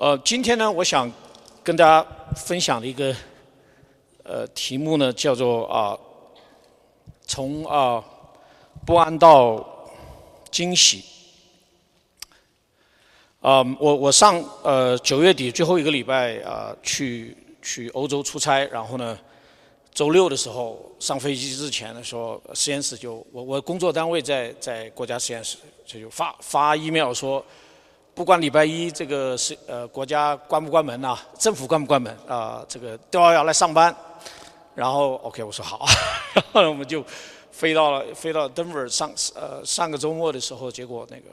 呃，今天呢，我想跟大家分享的一个呃题目呢，叫做啊，从啊不安到惊喜。啊，我我上呃九月底最后一个礼拜啊去去欧洲出差，然后呢，周六的时候上飞机之前的时候，实验室就我我工作单位在在国家实验室，就就发发 email 说，不管礼拜一这个是呃国家关不关门呐，政府关不关门啊，这个都要要来上班。然后 OK 我说好，然 后我们就飞到了飞到 Denver 上呃上个周末的时候，结果那个。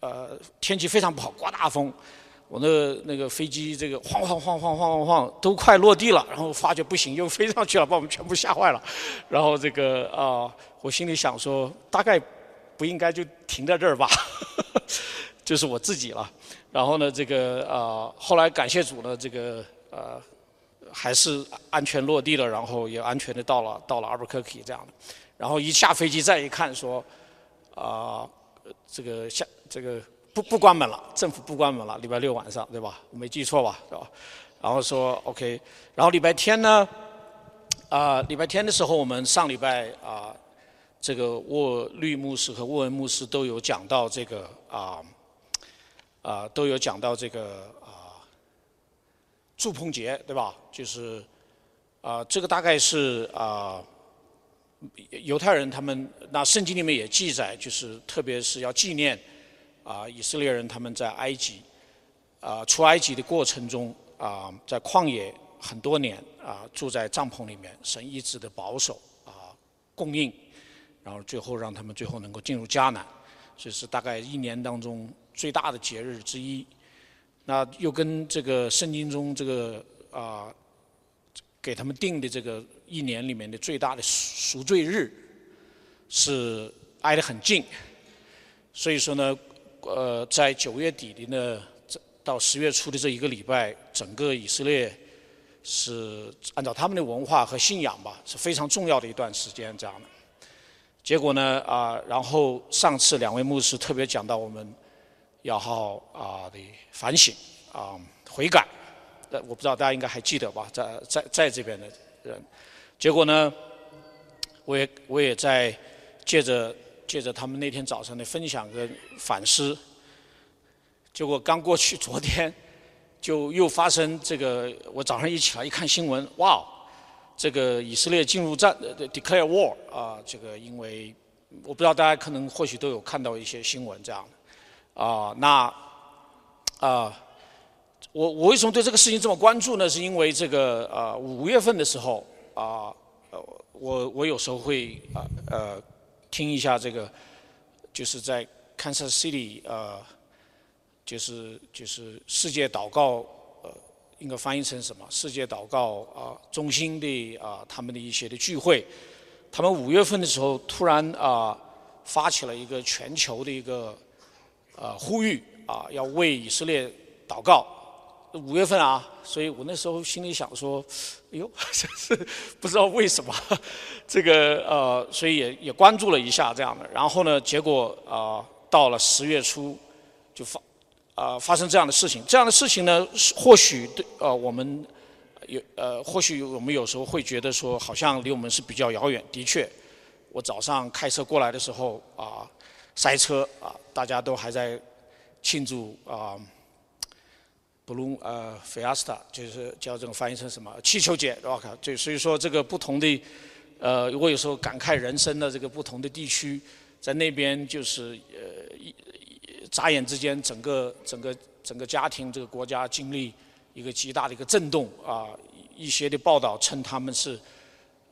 呃，天气非常不好，刮大风，我那那个飞机这个晃晃晃晃晃晃晃，都快落地了，然后发觉不行，又飞上去了，把我们全部吓坏了。然后这个啊，我心里想说，大概不应该就停在这儿吧，就是我自己了。然后呢，这个啊，后来感谢主呢，这个呃，还是安全落地了，然后也安全的到了到了阿布克基这样的。然后一下飞机再一看，说啊。这个下这个不不关门了，政府不关门了，礼拜六晚上对吧？我没记错吧？对吧？然后说 OK，然后礼拜天呢，啊，礼拜天的时候我们上礼拜啊，这个沃律牧师和沃文牧师都有讲到这个啊啊都有讲到这个啊祝碰节对吧？就是啊这个大概是啊。犹太人他们那圣经里面也记载，就是特别是要纪念啊以色列人他们在埃及啊出埃及的过程中啊在旷野很多年啊住在帐篷里面，神一直的保守啊供应，然后最后让他们最后能够进入迦南，这是大概一年当中最大的节日之一。那又跟这个圣经中这个啊给他们定的这个。一年里面的最大的赎罪日是挨得很近，所以说呢，呃，在九月底的呢，到十月初的这一个礼拜，整个以色列是按照他们的文化和信仰吧，是非常重要的一段时间这样的。结果呢，啊，然后上次两位牧师特别讲到我们要好啊的反省啊悔改，呃，我不知道大家应该还记得吧，在在在这边的人。结果呢，我也我也在借着借着他们那天早上的分享跟反思，结果刚过去昨天就又发生这个，我早上一起来一看新闻，哇，这个以色列进入战呃，declare war 啊，这个因为我不知道大家可能或许都有看到一些新闻这样的，啊，那啊，我我为什么对这个事情这么关注呢？是因为这个啊五月份的时候。啊，呃，我我有时候会啊呃听一下这个，就是在 Kansas City 呃，就是就是世界祷告，应该翻译成什么？世界祷告啊中心的啊他们的一些的聚会，他们五月份的时候突然啊发起了一个全球的一个呃呼吁啊，要为以色列祷告。五月份啊，所以我那时候心里想说，哎呦，这是不知道为什么，这个呃，所以也也关注了一下这样的。然后呢，结果啊，到了十月初，就发啊发生这样的事情。这样的事情呢，或许对呃我们有呃，或许我们有时候会觉得说，好像离我们是比较遥远。的确，我早上开车过来的时候啊，塞车啊，大家都还在庆祝啊。布隆呃菲亚斯塔就是叫这种翻译成什么气球节，我靠，就所以说这个不同的呃，我有时候感慨人生的这个不同的地区，在那边就是呃一眨眼之间，整个整个整个家庭这个国家经历一个极大的一个震动啊，一些的报道称他们是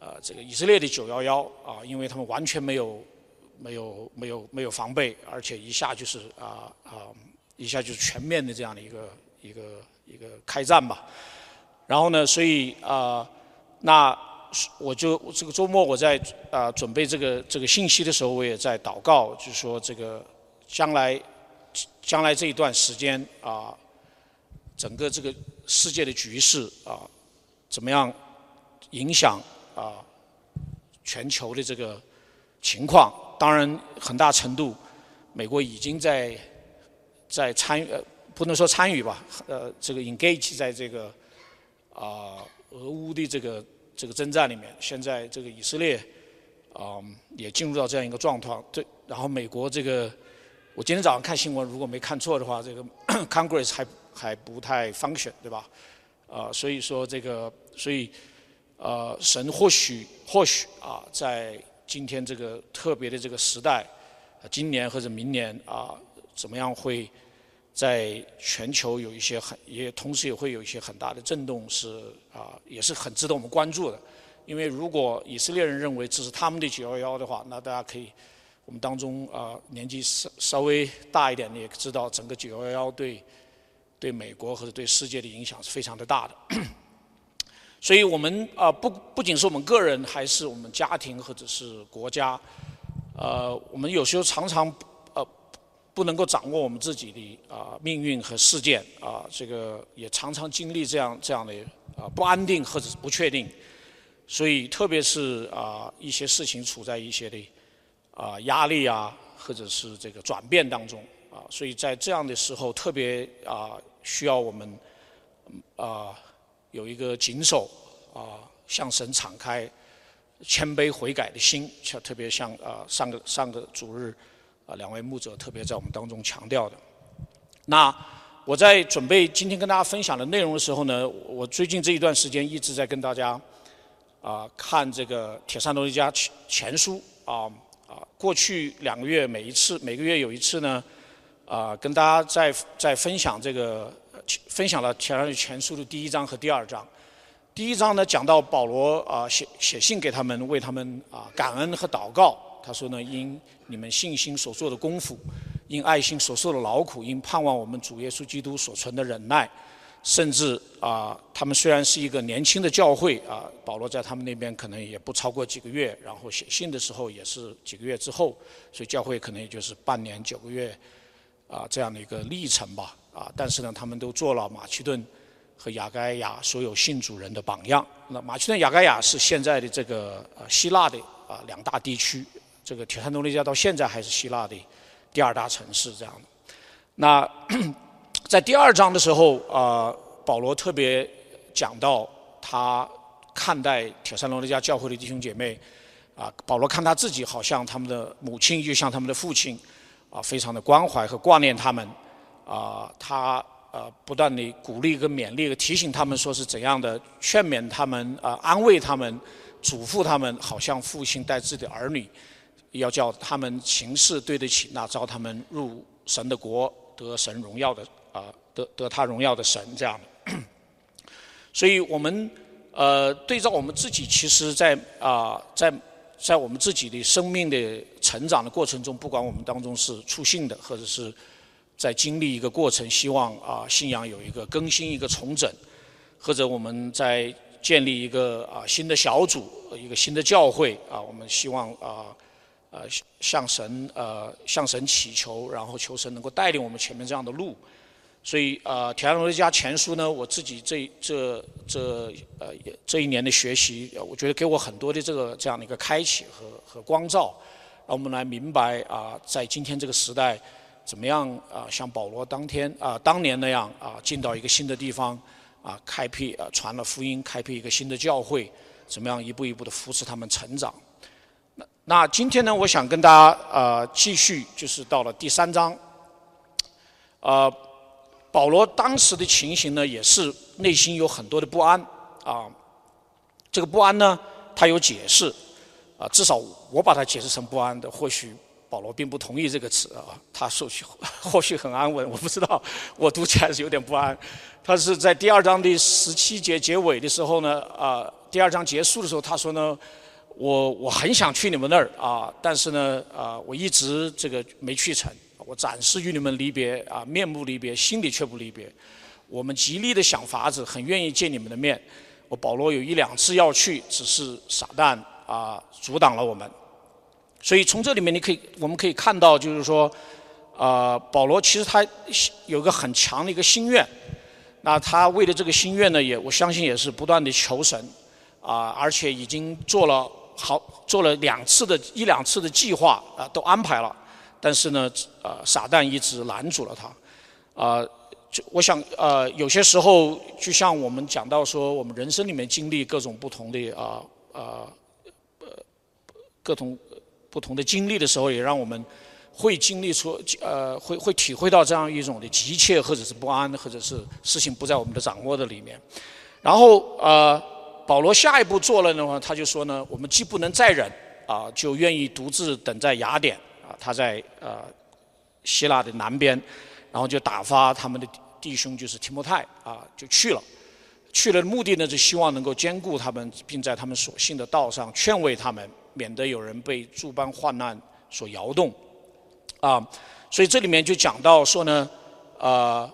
呃这个以色列的九幺幺啊，因为他们完全没有没有没有没有防备，而且一下就是啊啊一下就是全面的这样的一个。一个一个开战吧，然后呢，所以啊，那我就这个周末我在啊准备这个这个信息的时候，我也在祷告，就是说这个将来将来这一段时间啊，整个这个世界的局势啊，怎么样影响啊全球的这个情况？当然，很大程度美国已经在在参与。呃不能说参与吧，呃，这个 engage 在这个啊俄乌的这个这个征战里面。现在这个以色列啊也进入到这样一个状况，对，然后美国这个，我今天早上看新闻，如果没看错的话，这个 Congress 还还不太 function，对吧？啊，所以说这个，所以呃，神或许或许啊，在今天这个特别的这个时代，今年或者明年啊，怎么样会在全球有一些很也同时也会有一些很大的震动，是啊，也是很值得我们关注的。因为如果以色列人认为这是他们的九幺幺的话，那大家可以，我们当中啊年纪稍稍微大一点的也知道，整个九幺幺对。对美国或者对世界的影响是非常的大的，所以我们啊不不仅是我们个人，还是我们家庭或者是国家，呃，我们有时候常常呃不能够掌握我们自己的啊命运和事件啊，这个也常常经历这样这样的啊不安定或者是不确定，所以特别是啊一些事情处在一些的啊压力啊或者是这个转变当中啊，所以在这样的时候特别啊。需要我们啊有一个谨守啊向神敞开谦卑悔改的心，像特别像啊上个上个主日啊两位牧者特别在我们当中强调的。那我在准备今天跟大家分享的内容的时候呢，我最近这一段时间一直在跟大家啊看这个铁山罗一家前前书啊啊过去两个月每一次每个月有一次呢。啊，跟大家在在分享这个，分享了《铁人全书》的第一章和第二章。第一章呢，讲到保罗啊写写信给他们，为他们啊感恩和祷告。他说呢，因你们信心所做的功夫，因爱心所受的劳苦，因盼望我们主耶稣基督所存的忍耐，甚至啊，他们虽然是一个年轻的教会啊，保罗在他们那边可能也不超过几个月，然后写信的时候也是几个月之后，所以教会可能也就是半年九个月。啊，这样的一个历程吧，啊，但是呢，他们都做了马其顿和雅盖亚所有信主人的榜样。那马其顿、雅盖亚是现在的这个呃希腊的啊两大地区，这个铁山多利加到现在还是希腊的第二大城市这样的。那在第二章的时候啊，保罗特别讲到他看待铁山罗利加教会的弟兄姐妹，啊，保罗看他自己好像他们的母亲，就像他们的父亲。啊，非常的关怀和挂念他们，啊，他呃不断的鼓励跟勉励提醒他们，说是怎样的劝勉他们，啊，安慰他们，嘱咐他们，好像父亲带自己的儿女，要叫他们行事对得起那招他们入神的国得神荣耀的啊，得得他荣耀的神这样的。所以我们呃对照我们自己，其实在啊在。在我们自己的生命的成长的过程中，不管我们当中是出信的，或者是在经历一个过程，希望啊信仰有一个更新、一个重整，或者我们在建立一个啊新的小组、一个新的教会啊，我们希望啊呃向神呃向神祈求，然后求神能够带领我们前面这样的路。所以啊，《铁山罗家前书》呢，我自己这这这呃这一年的学习，我觉得给我很多的这个这样的一个开启和和光照，让我们来明白啊，在今天这个时代，怎么样啊，像保罗当天啊当年那样啊，进到一个新的地方啊，开辟啊传了福音，开辟一个新的教会，怎么样一步一步的扶持他们成长。那那今天呢，我想跟大家啊继续，就是到了第三章，啊。保罗当时的情形呢，也是内心有很多的不安啊。这个不安呢，他有解释啊，至少我把它解释成不安的。或许保罗并不同意这个词啊，他或许 或许很安稳，我不知道，我读起来是有点不安。他是在第二章的十七节结尾的时候呢，啊，第二章结束的时候，他说呢，我我很想去你们那儿啊，但是呢，啊，我一直这个没去成。我暂时与你们离别啊，面目离别，心里却不离别。我们极力的想法子，很愿意见你们的面。我保罗有一两次要去，只是撒旦啊阻挡了我们。所以从这里面你可以，我们可以看到，就是说，啊，保罗其实他有个很强的一个心愿。那他为了这个心愿呢，也我相信也是不断的求神啊，而且已经做了好做了两次的一两次的计划啊，都安排了。但是呢，呃，撒旦一直拦住了他，啊，就我想呃，有些时候就像我们讲到说，我们人生里面经历各种不同的啊啊呃各种不同的经历的时候，也让我们会经历出呃会会体会到这样一种的急切或者是不安，或者是事情不在我们的掌握的里面。然后呃，保罗下一步做了的话，他就说呢，我们既不能再忍啊，就愿意独自等在雅典他在呃希腊的南边。然后就打发他们的弟兄，就是提摩太啊，就去了。去了的目的呢，是希望能够兼顾他们，并在他们所信的道上劝慰他们，免得有人被诸般患难所摇动。啊，所以这里面就讲到说呢，呃，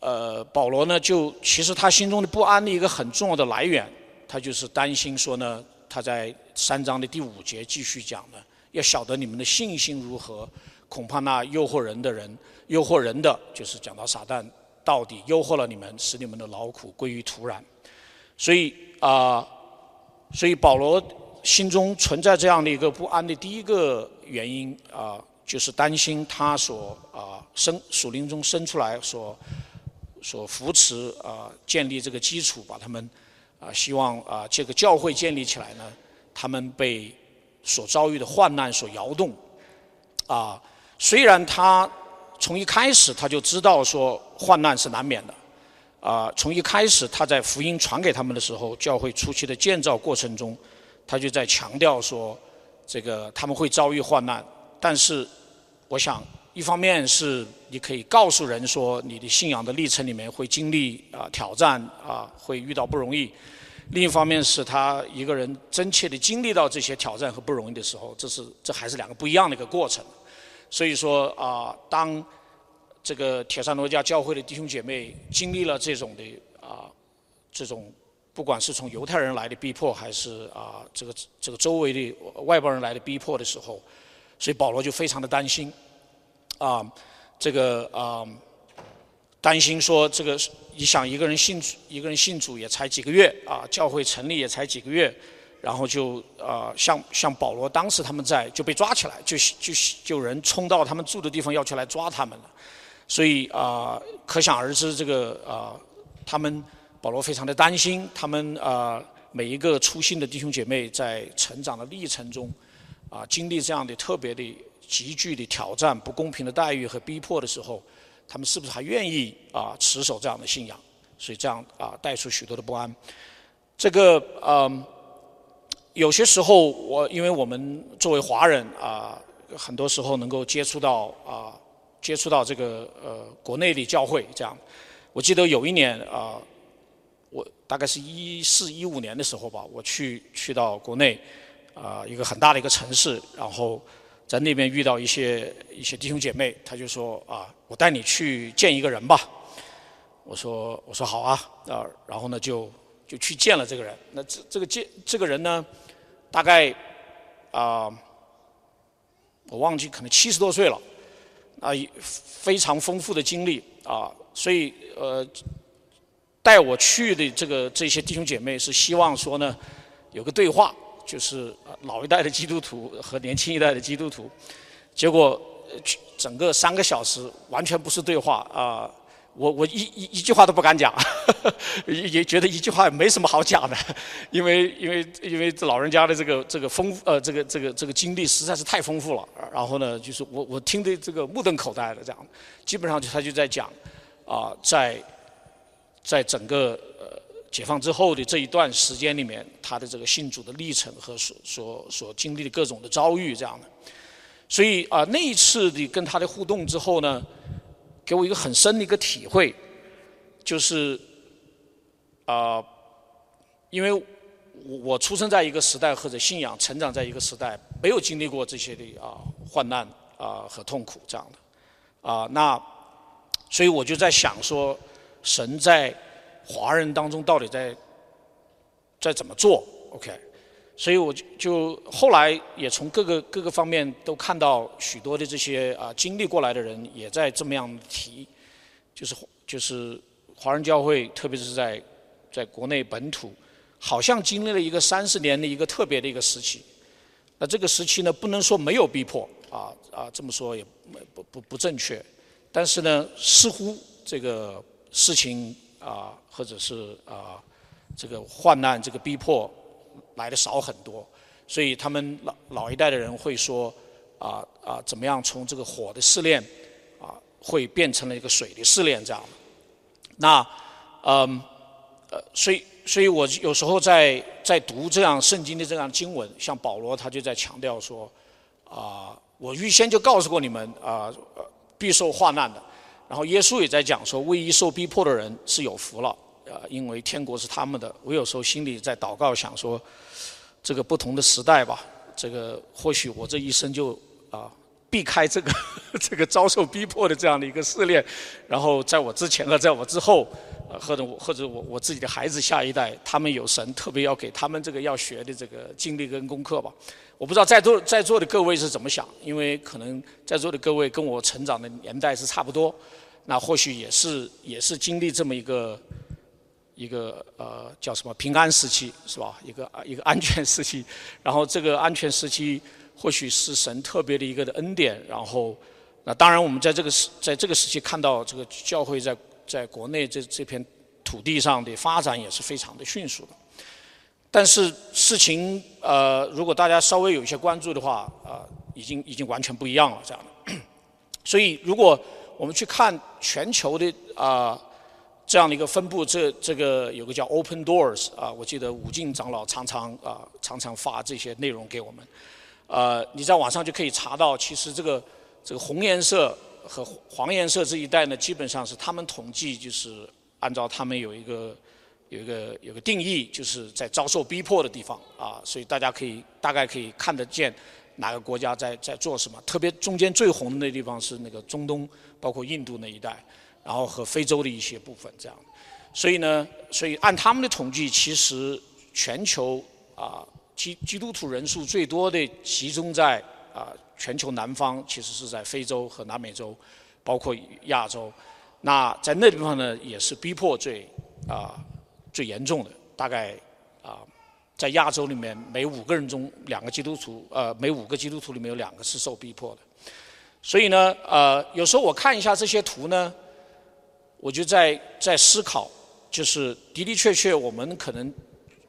呃，保罗呢，就其实他心中的不安的一个很重要的来源，他就是担心说呢，他在三章的第五节继续讲呢，要晓得你们的信心如何。恐怕那诱惑人的人，诱惑人的就是讲到撒旦到底诱惑了你们，使你们的劳苦归于土壤。所以啊，所以保罗心中存在这样的一个不安的第一个原因啊，就是担心他所啊生属灵中生出来所所扶持啊建立这个基础，把他们啊希望啊这个教会建立起来呢，他们被所遭遇的患难所摇动啊。虽然他从一开始他就知道说患难是难免的，啊，从一开始他在福音传给他们的时候，教会初期的建造过程中，他就在强调说，这个他们会遭遇患难。但是，我想一方面是你可以告诉人说，你的信仰的历程里面会经历啊挑战啊，会遇到不容易；另一方面是他一个人真切的经历到这些挑战和不容易的时候，这是这还是两个不一样的一个过程。所以说啊，当这个铁山罗家教会的弟兄姐妹经历了这种的啊，这种不管是从犹太人来的逼迫，还是啊这个这个周围的外邦人来的逼迫的时候，所以保罗就非常的担心啊，这个啊担心说这个你想一个人信主，一个人信主也才几个月啊，教会成立也才几个月。然后就啊，像像保罗当时他们在就被抓起来，就就就有人冲到他们住的地方要去来抓他们了，所以啊，可想而知这个啊，他们保罗非常的担心，他们啊每一个出信的弟兄姐妹在成长的历程中啊，经历这样的特别的急剧的挑战、不公平的待遇和逼迫的时候，他们是不是还愿意啊持守这样的信仰？所以这样啊带出许多的不安。这个嗯。有些时候，我因为我们作为华人啊，很多时候能够接触到啊，接触到这个呃国内的教会这样。我记得有一年啊，我大概是一四一五年的时候吧，我去去到国内啊一个很大的一个城市，然后在那边遇到一些一些弟兄姐妹，他就说啊，我带你去见一个人吧。我说我说好啊啊，然后呢就。就去见了这个人，那这这个见这个人呢，大概啊，我忘记可能七十多岁了，啊，非常丰富的经历啊，所以呃，带我去的这个这些弟兄姐妹是希望说呢，有个对话，就是老一代的基督徒和年轻一代的基督徒，结果整个三个小时完全不是对话啊。我我一一一句话都不敢讲，也觉得一句话也没什么好讲的，因为因为因为老人家的这个这个丰呃这个这个这个经历实在是太丰富了，然后呢就是我我听的这个目瞪口呆的这样，基本上就他就在讲啊在在整个呃解放之后的这一段时间里面，他的这个信主的历程和所所所经历的各种的遭遇这样的，所以啊那一次的跟他的互动之后呢。给我一个很深的一个体会，就是啊，因为我我出生在一个时代或者信仰成长在一个时代，没有经历过这些的啊患难啊和痛苦这样的啊，那所以我就在想说，神在华人当中到底在在怎么做？OK。所以我就就后来也从各个各个方面都看到许多的这些啊经历过来的人也在这么样提，就是就是华人教会，特别是在在国内本土，好像经历了一个三十年的一个特别的一个时期。那这个时期呢，不能说没有逼迫啊啊，这么说也不不不正确，但是呢，似乎这个事情啊，或者是啊这个患难、这个逼迫来的少很多，所以他们老老一代的人会说啊啊，怎么样从这个火的试炼啊，会变成了一个水的试炼这样。那嗯呃，所以所以我有时候在在读这样圣经的这样经文，像保罗他就在强调说啊。我预先就告诉过你们啊，必受患难的。然后耶稣也在讲说，为一受逼迫的人是有福了，啊，因为天国是他们的。我有时候心里在祷告，想说，这个不同的时代吧，这个或许我这一生就啊。避开这个 这个遭受逼迫的这样的一个试炼，然后在我之前和在我之后，呃，或者我或者我我自己的孩子下一代，他们有神特别要给他们这个要学的这个经历跟功课吧。我不知道在座在座的各位是怎么想，因为可能在座的各位跟我成长的年代是差不多，那或许也是也是经历这么一个一个呃叫什么平安时期是吧？一个一个安全时期，然后这个安全时期。或许是神特别的一个的恩典，然后，那当然我们在这个时在这个时期看到这个教会在在国内这这片土地上的发展也是非常的迅速的。但是事情呃，如果大家稍微有一些关注的话，呃，已经已经完全不一样了这样的。所以如果我们去看全球的啊这样的一个分布，这这个有个叫 Open Doors 啊，我记得武进长老常常啊常常发这些内容给我们。呃，你在网上就可以查到，其实这个这个红颜色和黄颜色这一带呢，基本上是他们统计，就是按照他们有一个有一个有个定义，就是在遭受逼迫的地方啊，所以大家可以大概可以看得见哪个国家在在做什么。特别中间最红的那地方是那个中东，包括印度那一带，然后和非洲的一些部分这样。所以呢，所以按他们的统计，其实全球啊。基基督徒人数最多的集中在啊全球南方，其实是在非洲和南美洲，包括亚洲。那在那地方呢，也是逼迫最啊最严重的。大概啊在亚洲里面，每五个人中两个基督徒，呃每五个基督徒里面有两个是受逼迫的。所以呢，呃有时候我看一下这些图呢，我就在在思考，就是的的确确我们可能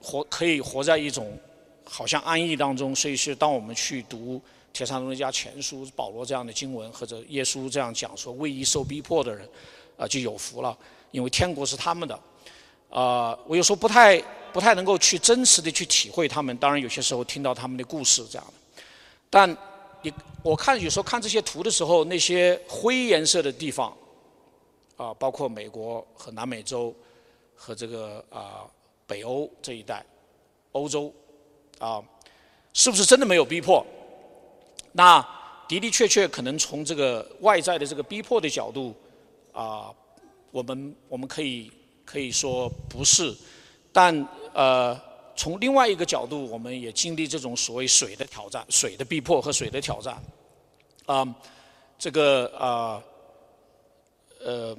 活可以活在一种。好像安逸当中，所以是当我们去读《铁上罗家前书》保罗这样的经文，或者耶稣这样讲说，为一受逼迫的人，啊就有福了，因为天国是他们的。啊，我有时候不太不太能够去真实的去体会他们，当然有些时候听到他们的故事这样的。但你我看有时候看这些图的时候，那些灰颜色的地方，啊，包括美国和南美洲和这个啊北欧这一带，欧洲。啊，是不是真的没有逼迫？那的的确确可能从这个外在的这个逼迫的角度，啊，我们我们可以可以说不是，但呃，从另外一个角度，我们也经历这种所谓水的挑战、水的逼迫和水的挑战。啊，这个啊，呃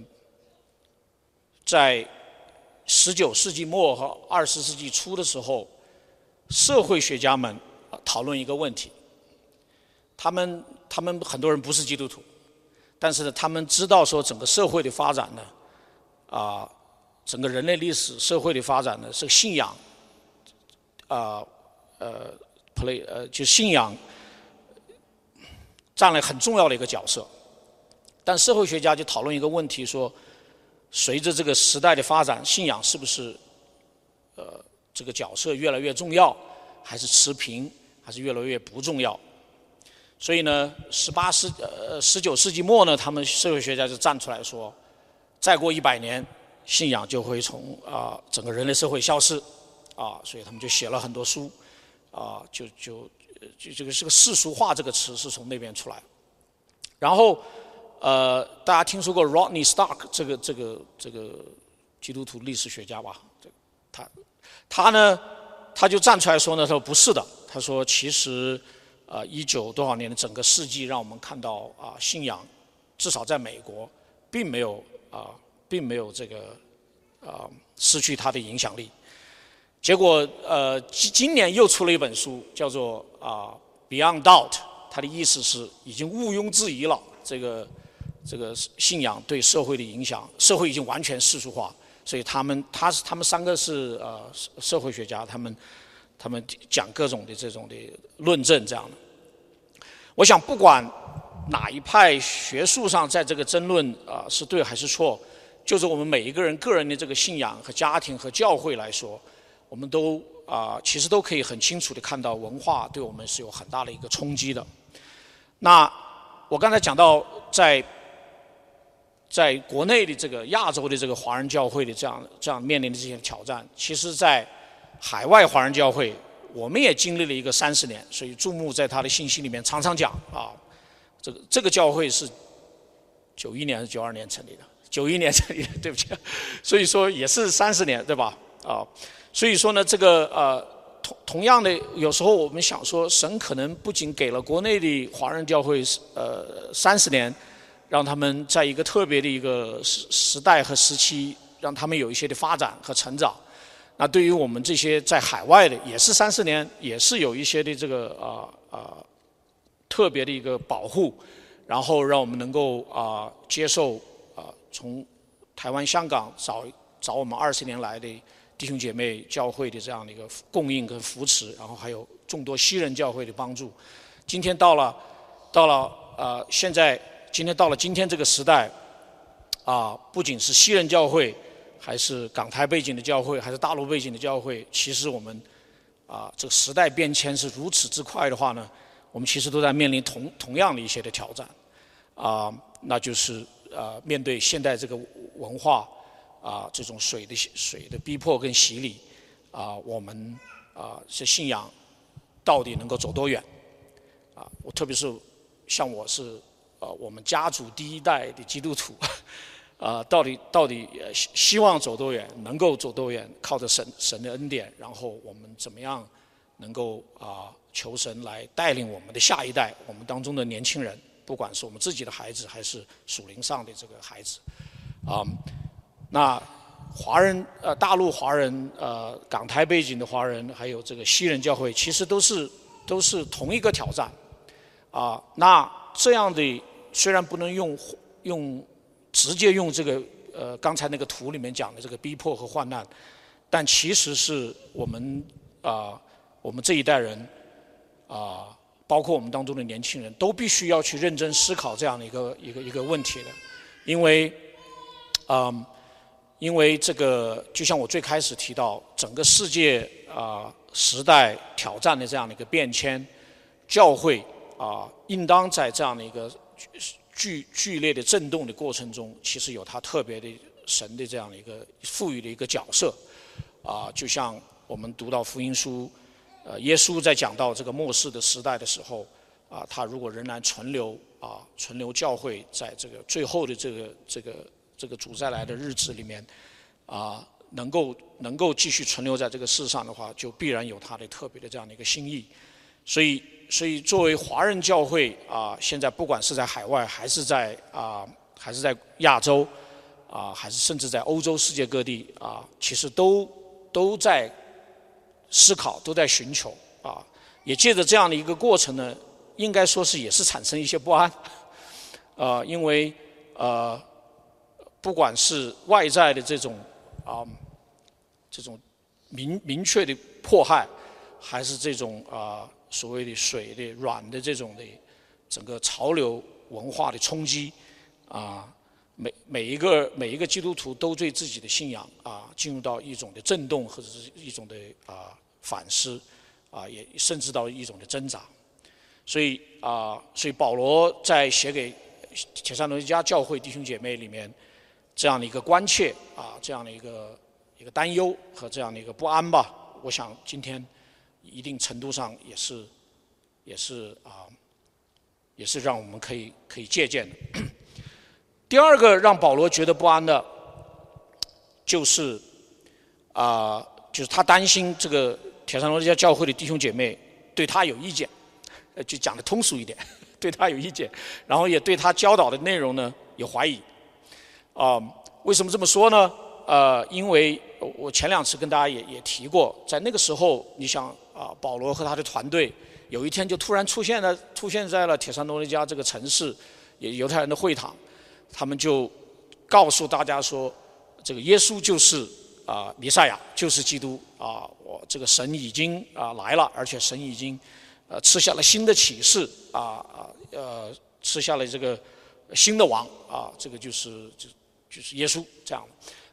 在十九世纪末和二十世纪初的时候。社会学家们讨论一个问题，他们他们很多人不是基督徒，但是呢，他们知道说整个社会的发展呢，啊，整个人类历史社会的发展呢，是信仰，啊呃，play 呃，就信仰占了很重要的一个角色。但社会学家就讨论一个问题说，随着这个时代的发展，信仰是不是呃？这个角色越来越重要，还是持平，还是越来越不重要？所以呢，十八世呃十九世纪末呢，他们社会学家就站出来说，再过一百年，信仰就会从啊整个人类社会消失，啊，所以他们就写了很多书，啊，就就就这个是个世俗化这个词是从那边出来。然后呃，大家听说过 Rodney Stark 这个这个这个基督徒历史学家吧？这他。他呢，他就站出来说呢，他说不是的，他说其实，啊，一九多少年的整个世纪，让我们看到啊，信仰，至少在美国，并没有啊，并没有这个啊失去它的影响力。结果呃，今今年又出了一本书，叫做啊 Beyond Doubt，它的意思是已经毋庸置疑了，这个这个信仰对社会的影响，社会已经完全世俗化，所以他们他是他们三个是呃社会学家，他们他们讲各种的这种的论证这样的。我想不管哪一派学术上在这个争论啊是对还是错，就是我们每一个人个人的这个信仰和家庭和教会来说，我们都啊其实都可以很清楚的看到文化对我们是有很大的一个冲击的。那我刚才讲到在。在国内的这个亚洲的这个华人教会的这样这样面临的这些挑战，其实，在海外华人教会，我们也经历了一个三十年。所以，注目在他的信息里面常常讲啊，这个这个教会是九一年还是九二年成立的？九一年成立的，对不起。所以说也是三十年，对吧？啊，所以说呢，这个呃同同样的，有时候我们想说，神可能不仅给了国内的华人教会呃三十年。让他们在一个特别的一个时时代和时期，让他们有一些的发展和成长。那对于我们这些在海外的，也是三四年，也是有一些的这个啊啊特别的一个保护，然后让我们能够啊接受啊从台湾、香港找找我们二十年来的弟兄姐妹教会的这样的一个供应跟扶持，然后还有众多西人教会的帮助。今天到了到了呃现在。今天到了今天这个时代，啊，不仅是西人教会，还是港台背景的教会，还是大陆背景的教会，其实我们啊，这个时代变迁是如此之快的话呢，我们其实都在面临同同样的一些的挑战，啊，那就是啊，面对现代这个文化啊，这种水的水的逼迫跟洗礼，啊，我们啊，这信仰到底能够走多远？啊，我特别是像我是。啊，我们家族第一代的基督徒，啊，到底到底希希望走多远，能够走多远，靠着神神的恩典，然后我们怎么样能够啊求神来带领我们的下一代，我们当中的年轻人，不管是我们自己的孩子，还是属灵上的这个孩子，啊，那华人呃大陆华人呃港台背景的华人，还有这个西人教会，其实都是都是同一个挑战，啊，那这样的。虽然不能用用直接用这个呃刚才那个图里面讲的这个逼迫和患难，但其实是我们啊我们这一代人啊包括我们当中的年轻人都必须要去认真思考这样的一个一个一个问题的，因为啊因为这个就像我最开始提到整个世界啊时代挑战的这样的一个变迁，教会啊应当在这样的一个。剧剧烈的震动的过程中，其实有他特别的神的这样的一个赋予的一个角色，啊，就像我们读到福音书，呃，耶稣在讲到这个末世的时代的时候，啊，他如果仍然存留啊，存留教会在这个最后的这个这个这个主再来的日子里面，啊，能够能够继续存留在这个世上的话，就必然有他的特别的这样的一个心意，所以。所以，作为华人教会啊，现在不管是在海外，还是在啊，还是在亚洲，啊，还是甚至在欧洲世界各地啊，其实都都在思考，都在寻求啊。也借着这样的一个过程呢，应该说是也是产生一些不安，啊，因为呃，不管是外在的这种啊，这种明明确的迫害，还是这种啊。所谓的水的软的这种的整个潮流文化的冲击啊，每每一个每一个基督徒都对自己的信仰啊进入到一种的震动或者是一种的啊反思啊，也甚至到一种的挣扎。所以啊，所以保罗在写给铁山罗尼迦教会弟兄姐妹里面这样的一个关切啊，这样的一个一个担忧和这样的一个不安吧，我想今天。一定程度上也是，也是啊，也是让我们可以可以借鉴的。第二个让保罗觉得不安的，就是啊，就是他担心这个铁山罗家教会的弟兄姐妹对他有意见，呃，就讲的通俗一点，对他有意见，然后也对他教导的内容呢有怀疑。啊，为什么这么说呢？呃，因为我前两次跟大家也也提过，在那个时候，你想。啊，保罗和他的团队有一天就突然出现了，出现在了铁山罗尼加这个城市，犹太人的会堂。他们就告诉大家说，这个耶稣就是啊弥赛亚，就是基督啊，我这个神已经啊来了，而且神已经呃赐下了新的启示啊啊呃赐下了这个新的王啊，这个就是就就是耶稣这样。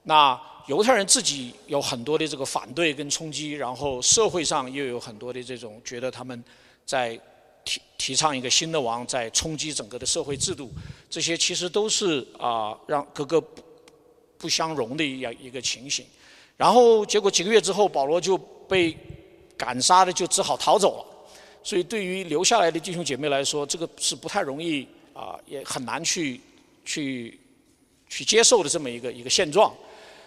那犹太人自己有很多的这个反对跟冲击，然后社会上又有很多的这种觉得他们在提提倡一个新的王，在冲击整个的社会制度，这些其实都是啊让各个不不相容的一样一个情形。然后结果几个月之后，保罗就被赶杀的，就只好逃走了。所以对于留下来的弟兄姐妹来说，这个是不太容易啊，也很难去去去接受的这么一个一个现状。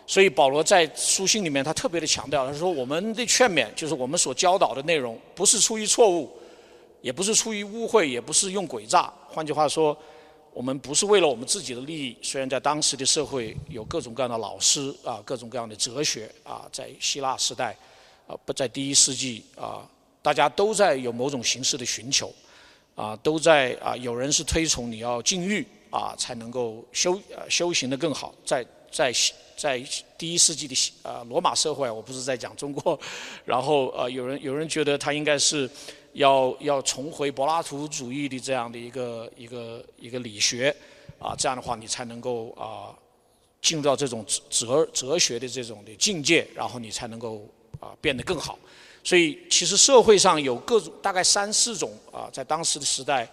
所以保罗在书信里面，他特别的强调，他说我们的劝勉就是我们所教导的内容，不是出于错误，也不是出于污秽，也不是用诡诈。换句话说，我们不是为了我们自己的利益。虽然在当时的社会有各种各样的老师啊，各种各样的哲学啊，在希腊时代啊，不在第一世纪啊，大家都在有某种形式的寻求啊，都在啊，有人是推崇你要禁欲啊，才能够修呃修行的更好，在在。在第一世纪的呃罗马社会，我不是在讲中国，然后呃有人有人觉得他应该是要要重回柏拉图主义的这样的一个一个一个理学，啊这样的话你才能够啊进入到这种哲哲学的这种的境界，然后你才能够啊变得更好。所以其实社会上有各种大概三四种啊在当时的时代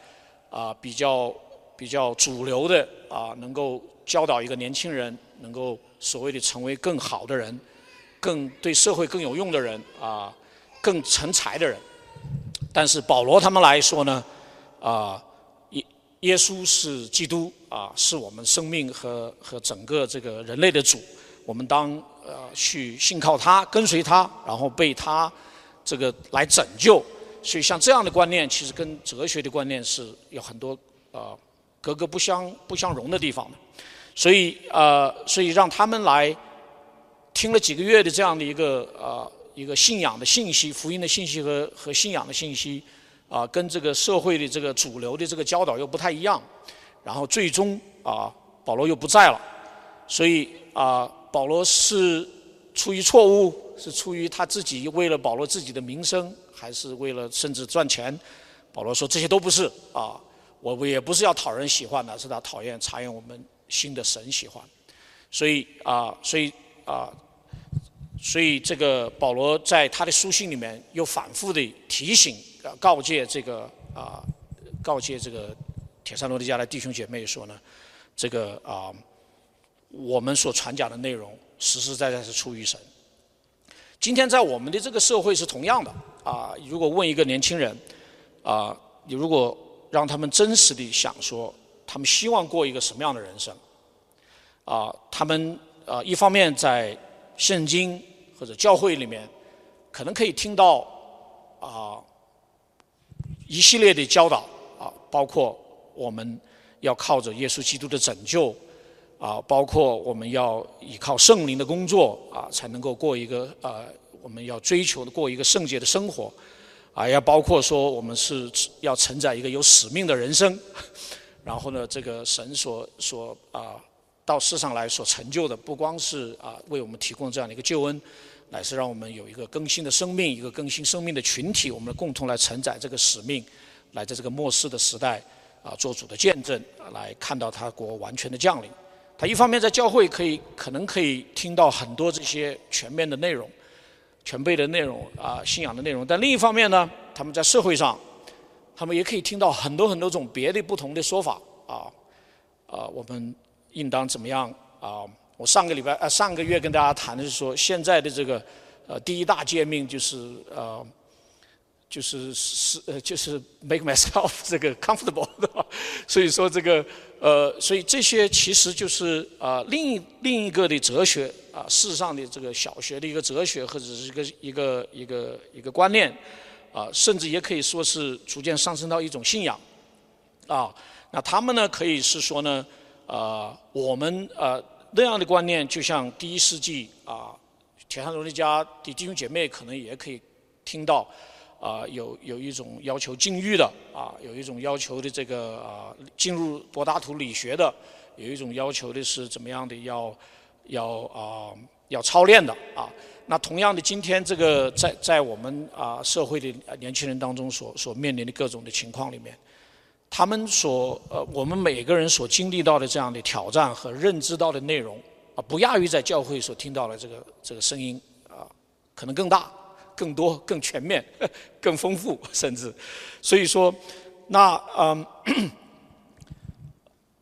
啊比较比较主流的啊能够教导一个年轻人能够。所谓的成为更好的人，更对社会更有用的人啊，更成才的人。但是保罗他们来说呢，啊，耶耶稣是基督啊，是我们生命和和整个这个人类的主。我们当呃去信靠他，跟随他，然后被他这个来拯救。所以像这样的观念，其实跟哲学的观念是有很多啊格格不相不相容的地方的。所以，呃，所以让他们来听了几个月的这样的一个呃一个信仰的信息、福音的信息和和信仰的信息，啊，跟这个社会的这个主流的这个教导又不太一样，然后最终啊，保罗又不在了，所以啊，保罗是出于错误，是出于他自己为了保罗自己的名声，还是为了甚至赚钱？保罗说这些都不是啊，我也不是要讨人喜欢的，是他讨厌查验我们。新的神喜欢，所以啊，所以啊，所以这个保罗在他的书信里面又反复的提醒、告诫这个啊，告诫这个铁山罗尼迦的弟兄姐妹说呢，这个啊，我们所传讲的内容实实在在是出于神。今天在我们的这个社会是同样的啊，如果问一个年轻人啊，你如果让他们真实的想说。他们希望过一个什么样的人生？啊，他们啊，一方面在圣经或者教会里面，可能可以听到啊一系列的教导啊，包括我们要靠着耶稣基督的拯救啊，包括我们要依靠圣灵的工作啊，才能够过一个呃，我们要追求的过一个圣洁的生活啊，要包括说我们是要承载一个有使命的人生。然后呢，这个神所所啊到世上来所成就的，不光是啊为我们提供这样的一个救恩，乃是让我们有一个更新的生命，一个更新生命的群体，我们共同来承载这个使命，来在这个末世的时代啊做主的见证，来看到他国完全的降临。他一方面在教会可以可能可以听到很多这些全面的内容、全备的内容啊信仰的内容，但另一方面呢，他们在社会上。他们也可以听到很多很多种别的不同的说法啊啊，我们应当怎么样啊？我上个礼拜呃上个月跟大家谈的是说，现在的这个呃第一大诫命就是呃就是是呃就是 make myself 这个 comfortable，对吧所以说这个呃所以这些其实就是啊另一另一个的哲学啊世上的这个小学的一个哲学或者是一个一个一个一个观念。啊，甚至也可以说是逐渐上升到一种信仰，啊，那他们呢可以是说呢，呃，我们呃那样的观念，就像第一世纪啊，铁汉罗尼家的弟兄姐妹可能也可以听到，啊，有有一种要求禁欲的，啊，有一种要求的这个啊进入柏拉图理学的，有一种要求的是怎么样的要要啊要操练的啊。那同样的，今天这个在在我们啊社会的年轻人当中所所面临的各种的情况里面，他们所呃我们每个人所经历到的这样的挑战和认知到的内容啊，不亚于在教会所听到的这个这个声音啊，可能更大、更多、更全面、更丰富，甚至，所以说，那嗯，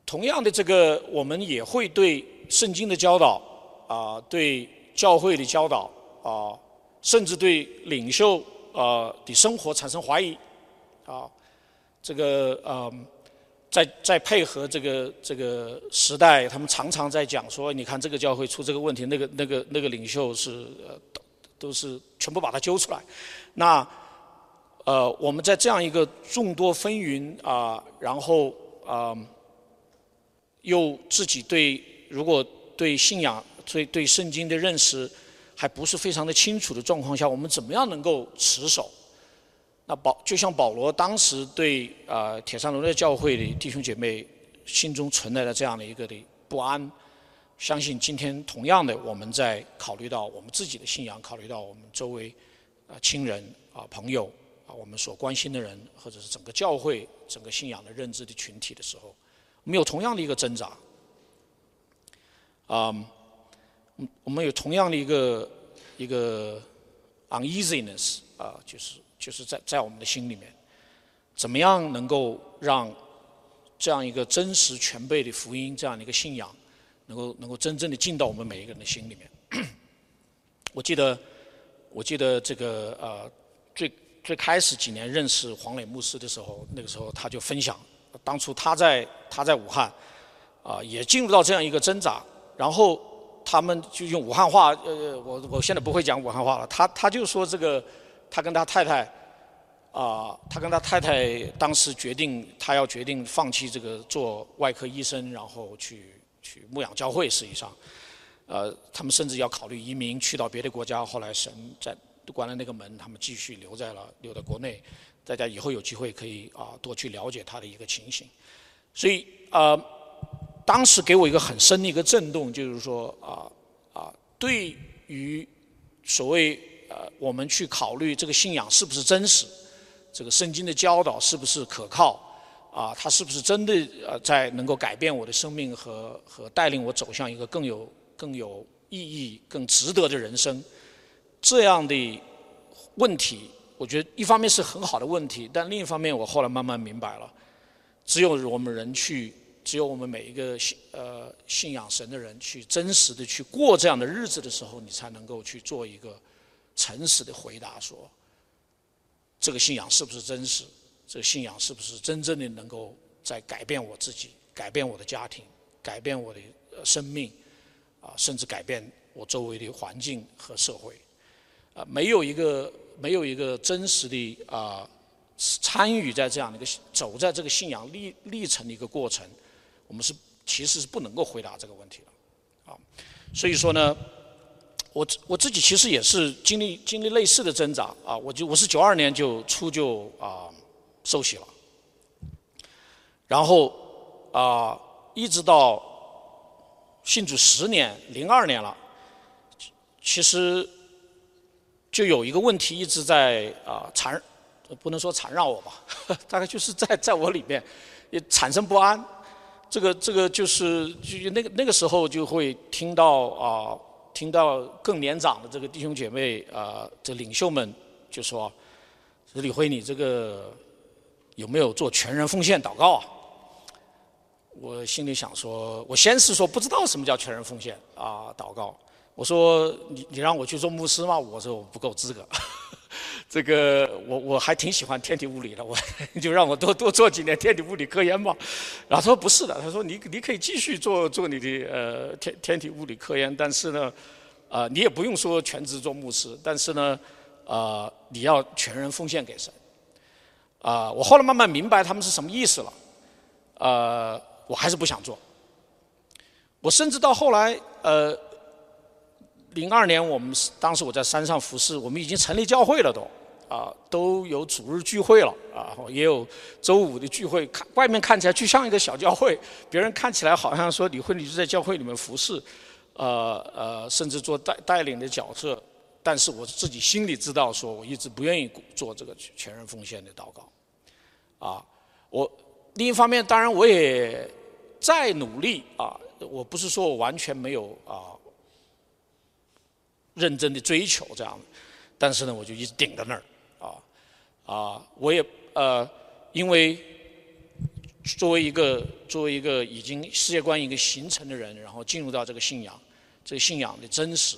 同样的这个我们也会对圣经的教导啊，对教会的教导。啊，甚至对领袖啊的生活产生怀疑，啊，这个呃，在在配合这个这个时代，他们常常在讲说，你看这个教会出这个问题，那个那个那个领袖是呃都都是全部把他揪出来，那呃我们在这样一个众多纷纭啊，然后啊又自己对如果对信仰对对圣经的认识。还不是非常的清楚的状况下，我们怎么样能够持守？那保就像保罗当时对啊铁山罗的教会的弟兄姐妹心中存在的这样的一个的不安，相信今天同样的我们在考虑到我们自己的信仰，考虑到我们周围啊亲人啊朋友啊我们所关心的人，或者是整个教会整个信仰的认知的群体的时候，我们有同样的一个挣扎，啊。我们有同样的一个一个 uneasiness 啊，就是就是在在我们的心里面，怎么样能够让这样一个真实全备的福音这样的一个信仰，能够能够真正的进到我们每一个人的心里面？我记得我记得这个呃最最开始几年认识黄磊牧师的时候，那个时候他就分享，当初他在他在武汉啊也进入到这样一个挣扎，然后。他们就用武汉话，呃，我我现在不会讲武汉话了。他他就说这个，他跟他太太，啊，他跟他太太当时决定，他要决定放弃这个做外科医生，然后去去牧养教会。实际上，呃，他们甚至要考虑移民去到别的国家。后来神在关了那个门，他们继续留在了留在国内。大家以后有机会可以啊多去了解他的一个情形。所以啊。当时给我一个很深的一个震动，就是说啊啊，对于所谓呃，我们去考虑这个信仰是不是真实，这个圣经的教导是不是可靠，啊，它是不是真的呃，在能够改变我的生命和和带领我走向一个更有更有意义、更值得的人生，这样的问题，我觉得一方面是很好的问题，但另一方面我后来慢慢明白了，只有我们人去。只有我们每一个信呃信仰神的人，去真实的去过这样的日子的时候，你才能够去做一个诚实的回答，说这个信仰是不是真实？这个信仰是不是真正的能够在改变我自己、改变我的家庭、改变我的生命啊，甚至改变我周围的环境和社会啊？没有一个没有一个真实的啊参与在这样的一个走在这个信仰历历程的一个过程。我们是其实是不能够回答这个问题的，啊，所以说呢，我我自己其实也是经历经历类似的挣扎啊，我就我是九二年就出就啊受洗了，然后啊一直到信主十年零二年了，其实就有一个问题一直在啊缠，不能说缠绕我吧，大概就是在在我里面也产生不安。这个这个就是就那个那个时候就会听到啊，听到更年长的这个弟兄姐妹啊，这领袖们就说：“李辉，你这个有没有做全人奉献祷告啊？”我心里想说，我先是说不知道什么叫全人奉献啊祷告。我说你你让我去做牧师吗？我说我不够资格。这个我我还挺喜欢天体物理的，我 就让我多多做几年天体物理科研吧。然后他说不是的，他说你你可以继续做做你的呃天天体物理科研，但是呢，啊你也不用说全职做牧师，但是呢，啊你要全人奉献给神。啊，我后来慢慢明白他们是什么意思了。呃，我还是不想做。我甚至到后来呃。零二年，我们当时我在山上服侍，我们已经成立教会了都，啊都有主日聚会了啊，也有周五的聚会，看外面看起来就像一个小教会，别人看起来好像说李慧你就在教会里面服侍，呃呃，甚至做带带领的角色，但是我自己心里知道，说我一直不愿意做这个全人奉献的祷告，啊，我另一方面当然我也在努力啊，我不是说我完全没有啊。认真的追求这样，但是呢，我就一直顶在那儿，啊，啊，我也呃，因为作为一个作为一个已经世界观一个形成的人，然后进入到这个信仰，这个信仰的真实，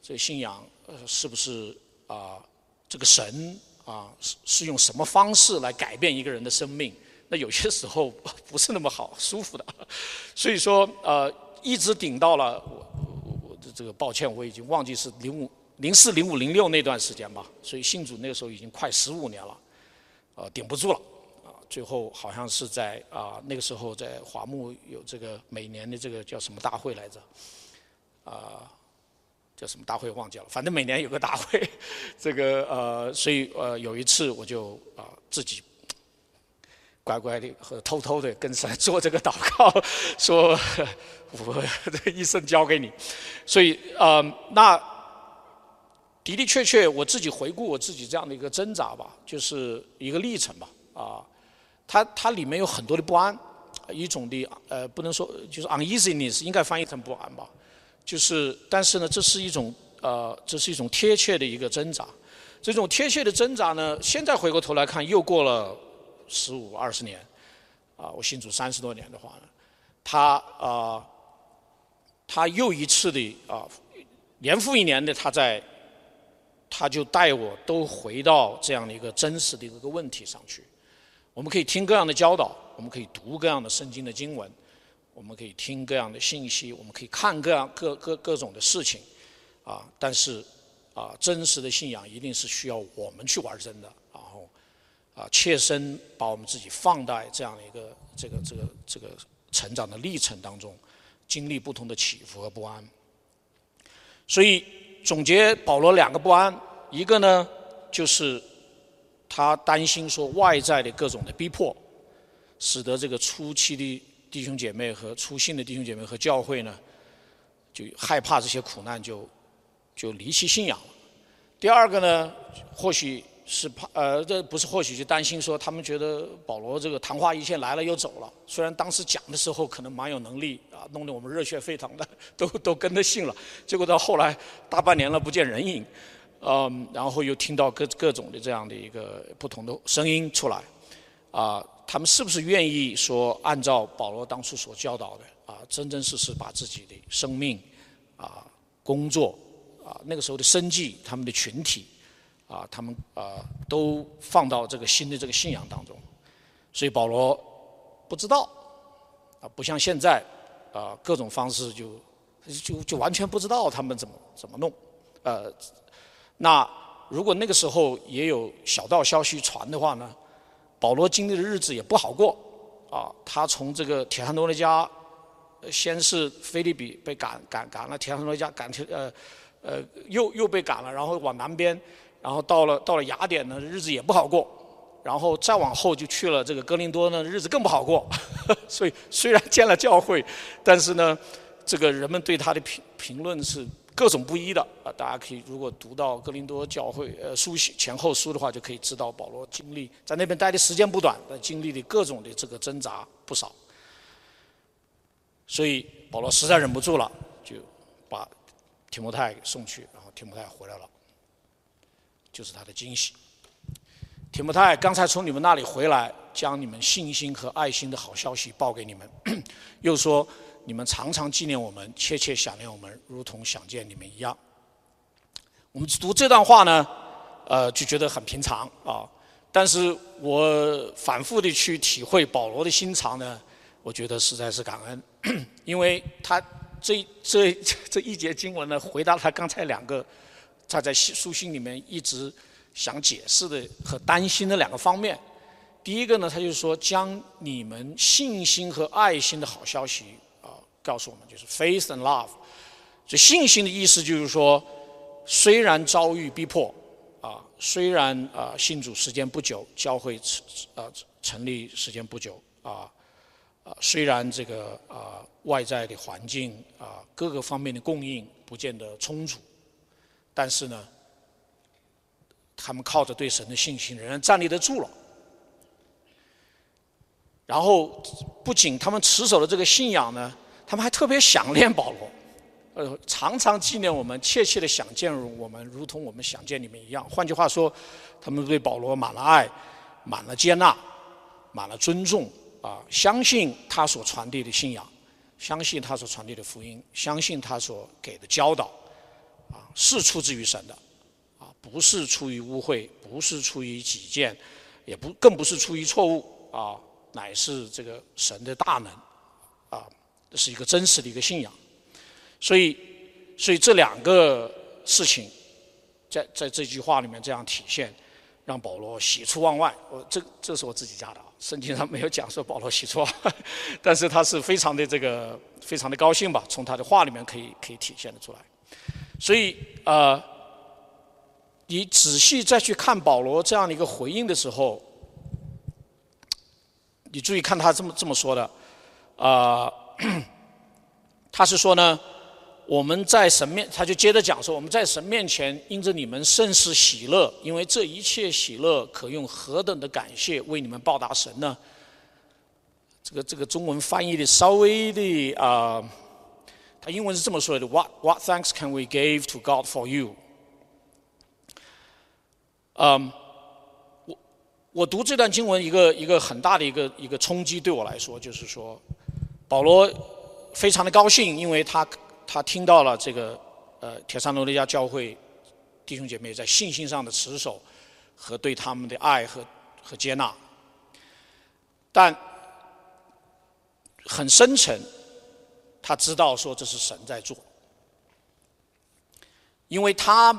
这个信仰呃是不是啊，这个神啊是是用什么方式来改变一个人的生命？那有些时候不是那么好舒服的，所以说呃，一直顶到了我。这个抱歉，我已经忘记是零五、零四、零五、零六那段时间吧。所以信主那个时候已经快十五年了，呃，顶不住了，最后好像是在啊那个时候在华木有这个每年的这个叫什么大会来着，啊，叫什么大会忘记了，反正每年有个大会，这个呃，所以呃有一次我就啊自己。乖乖的和偷偷的跟神做这个祷告，说我这一生交给你。所以呃，那的的确确，我自己回顾我自己这样的一个挣扎吧，就是一个历程吧。啊，它它里面有很多的不安，一种的呃，不能说就是 uneasiness，应该翻译成不安吧。就是，但是呢，这是一种呃，这是一种贴切的一个挣扎。这种贴切的挣扎呢，现在回过头来看，又过了。十五二十年，啊，我信主三十多年的话呢，他啊，他又一次的啊，年复一年的他在，他就带我都回到这样的一个真实的一个问题上去。我们可以听各样的教导，我们可以读各样的圣经的经文，我们可以听各样的信息，我们可以看各样各各各种的事情，啊，但是啊，真实的信仰一定是需要我们去玩真的。啊，切身把我们自己放在这样的一个这个这个这个成长的历程当中，经历不同的起伏和不安。所以总结保罗两个不安，一个呢就是他担心说外在的各种的逼迫，使得这个初期的弟兄姐妹和初信的弟兄姐妹和教会呢，就害怕这些苦难就就离弃信仰了。第二个呢，或许。是怕呃，这不是或许就担心说，他们觉得保罗这个昙花一现来了又走了。虽然当时讲的时候可能蛮有能力啊，弄得我们热血沸腾的，都都跟着信了。结果到后来大半年了不见人影，嗯，然后又听到各各种的这样的一个不同的声音出来，啊，他们是不是愿意说按照保罗当初所教导的啊，真真实实把自己的生命啊、工作啊、那个时候的生计、他们的群体。啊，他们啊都放到这个新的这个信仰当中，所以保罗不知道啊，不像现在啊各种方式就就就完全不知道他们怎么怎么弄，呃，那如果那个时候也有小道消息传的话呢，保罗经历的日子也不好过啊，他从这个铁汉罗尼加，先是菲利比被赶赶赶了，铁汉罗尼加赶去呃呃又又被赶了，然后往南边。然后到了到了雅典呢，日子也不好过，然后再往后就去了这个哥林多呢，日子更不好过。所以虽然建了教会，但是呢，这个人们对他的评评论是各种不一的。啊，大家可以如果读到哥林多教会呃书前后书的话，就可以知道保罗经历在那边待的时间不短，但经历的各种的这个挣扎不少。所以保罗实在忍不住了，就把提摩太送去，然后提摩太回来了。就是他的惊喜。提摩太刚才从你们那里回来，将你们信心和爱心的好消息报给你们，又说你们常常纪念我们，切切想念我们，如同想见你们一样。我们读这段话呢，呃，就觉得很平常啊。但是我反复的去体会保罗的心肠呢，我觉得实在是感恩，因为他这这 这一节经文呢，回答他刚才两个。他在书信里面一直想解释的和担心的两个方面，第一个呢，他就是说将你们信心和爱心的好消息啊告诉我们，就是 faith and love。这信心的意思就是说，虽然遭遇逼迫啊，虽然啊信主时间不久，教会成啊成立时间不久啊啊，虽然这个啊外在的环境啊各个方面的供应不见得充足，但是呢，他们靠着对神的信心，仍然站立得住了。然后不仅他们持守了这个信仰呢，他们还特别想念保罗。呃，常常纪念我们，切切的想见我们，如同我们想见你们一样。换句话说，他们对保罗满了爱，满了接纳，满了尊重啊！相信他所传递的信仰，相信他所传递的福音，相信他所给的教导，是出自于神的啊，不是出于污秽，不是出于己见，也不更不是出于错误啊，乃是这个神的大能啊，这是一个真实的一个信仰。所以，所以这两个事情，在在这句话里面这样体现，让保罗喜出望外。我这这是我自己加的啊，圣经上没有讲说保罗喜出望外，但是他是非常的这个非常的高兴吧？从他的话里面可以可以体现的出来。所以呃，你仔细再去看保罗这样的一个回应的时候，你注意看他这么这么说的啊，他是说呢。我们在神面，他就接着讲说：我们在神面前，因着你们甚是喜乐，因为这一切喜乐可用何等的感谢为你们报答神呢？这个这个中文翻译的稍微的啊，他英文是这么说的：What what thanks can we give to God for you？嗯，我我读这段经文，一个一个很大的一个一个冲击对我来说，就是说，保罗非常的高兴，因为他。他听到了这个，呃，铁山罗利亚教会弟兄姐妹在信心上的持守和对他们的爱和和接纳，但很深沉，他知道说这是神在做，因为他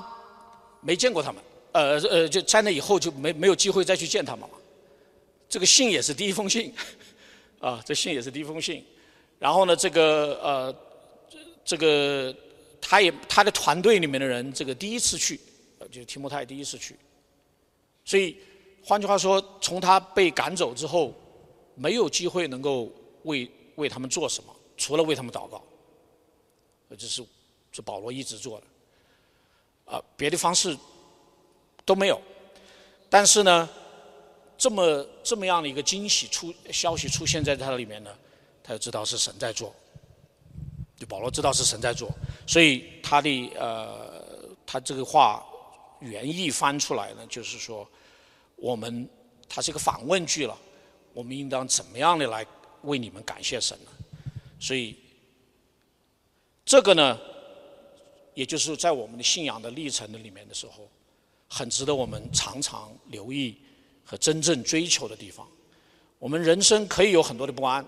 没见过他们，呃呃，就在那以后就没没有机会再去见他们了。这个信也是第一封信，啊，这信也是第一封信，然后呢，这个呃。这个他也他的团队里面的人，这个第一次去，就是提摩太第一次去，所以换句话说，从他被赶走之后，没有机会能够为为他们做什么，除了为他们祷告，呃这是是保罗一直做的，啊，别的方式都没有。但是呢，这么这么样的一个惊喜出消息出现在他里面呢，他就知道是神在做。就保罗知道是神在做，所以他的呃，他这个话原意翻出来呢，就是说，我们他是一个反问句了，我们应当怎么样的来为你们感谢神呢？所以这个呢，也就是在我们的信仰的历程的里面的时候，很值得我们常常留意和真正追求的地方。我们人生可以有很多的不安，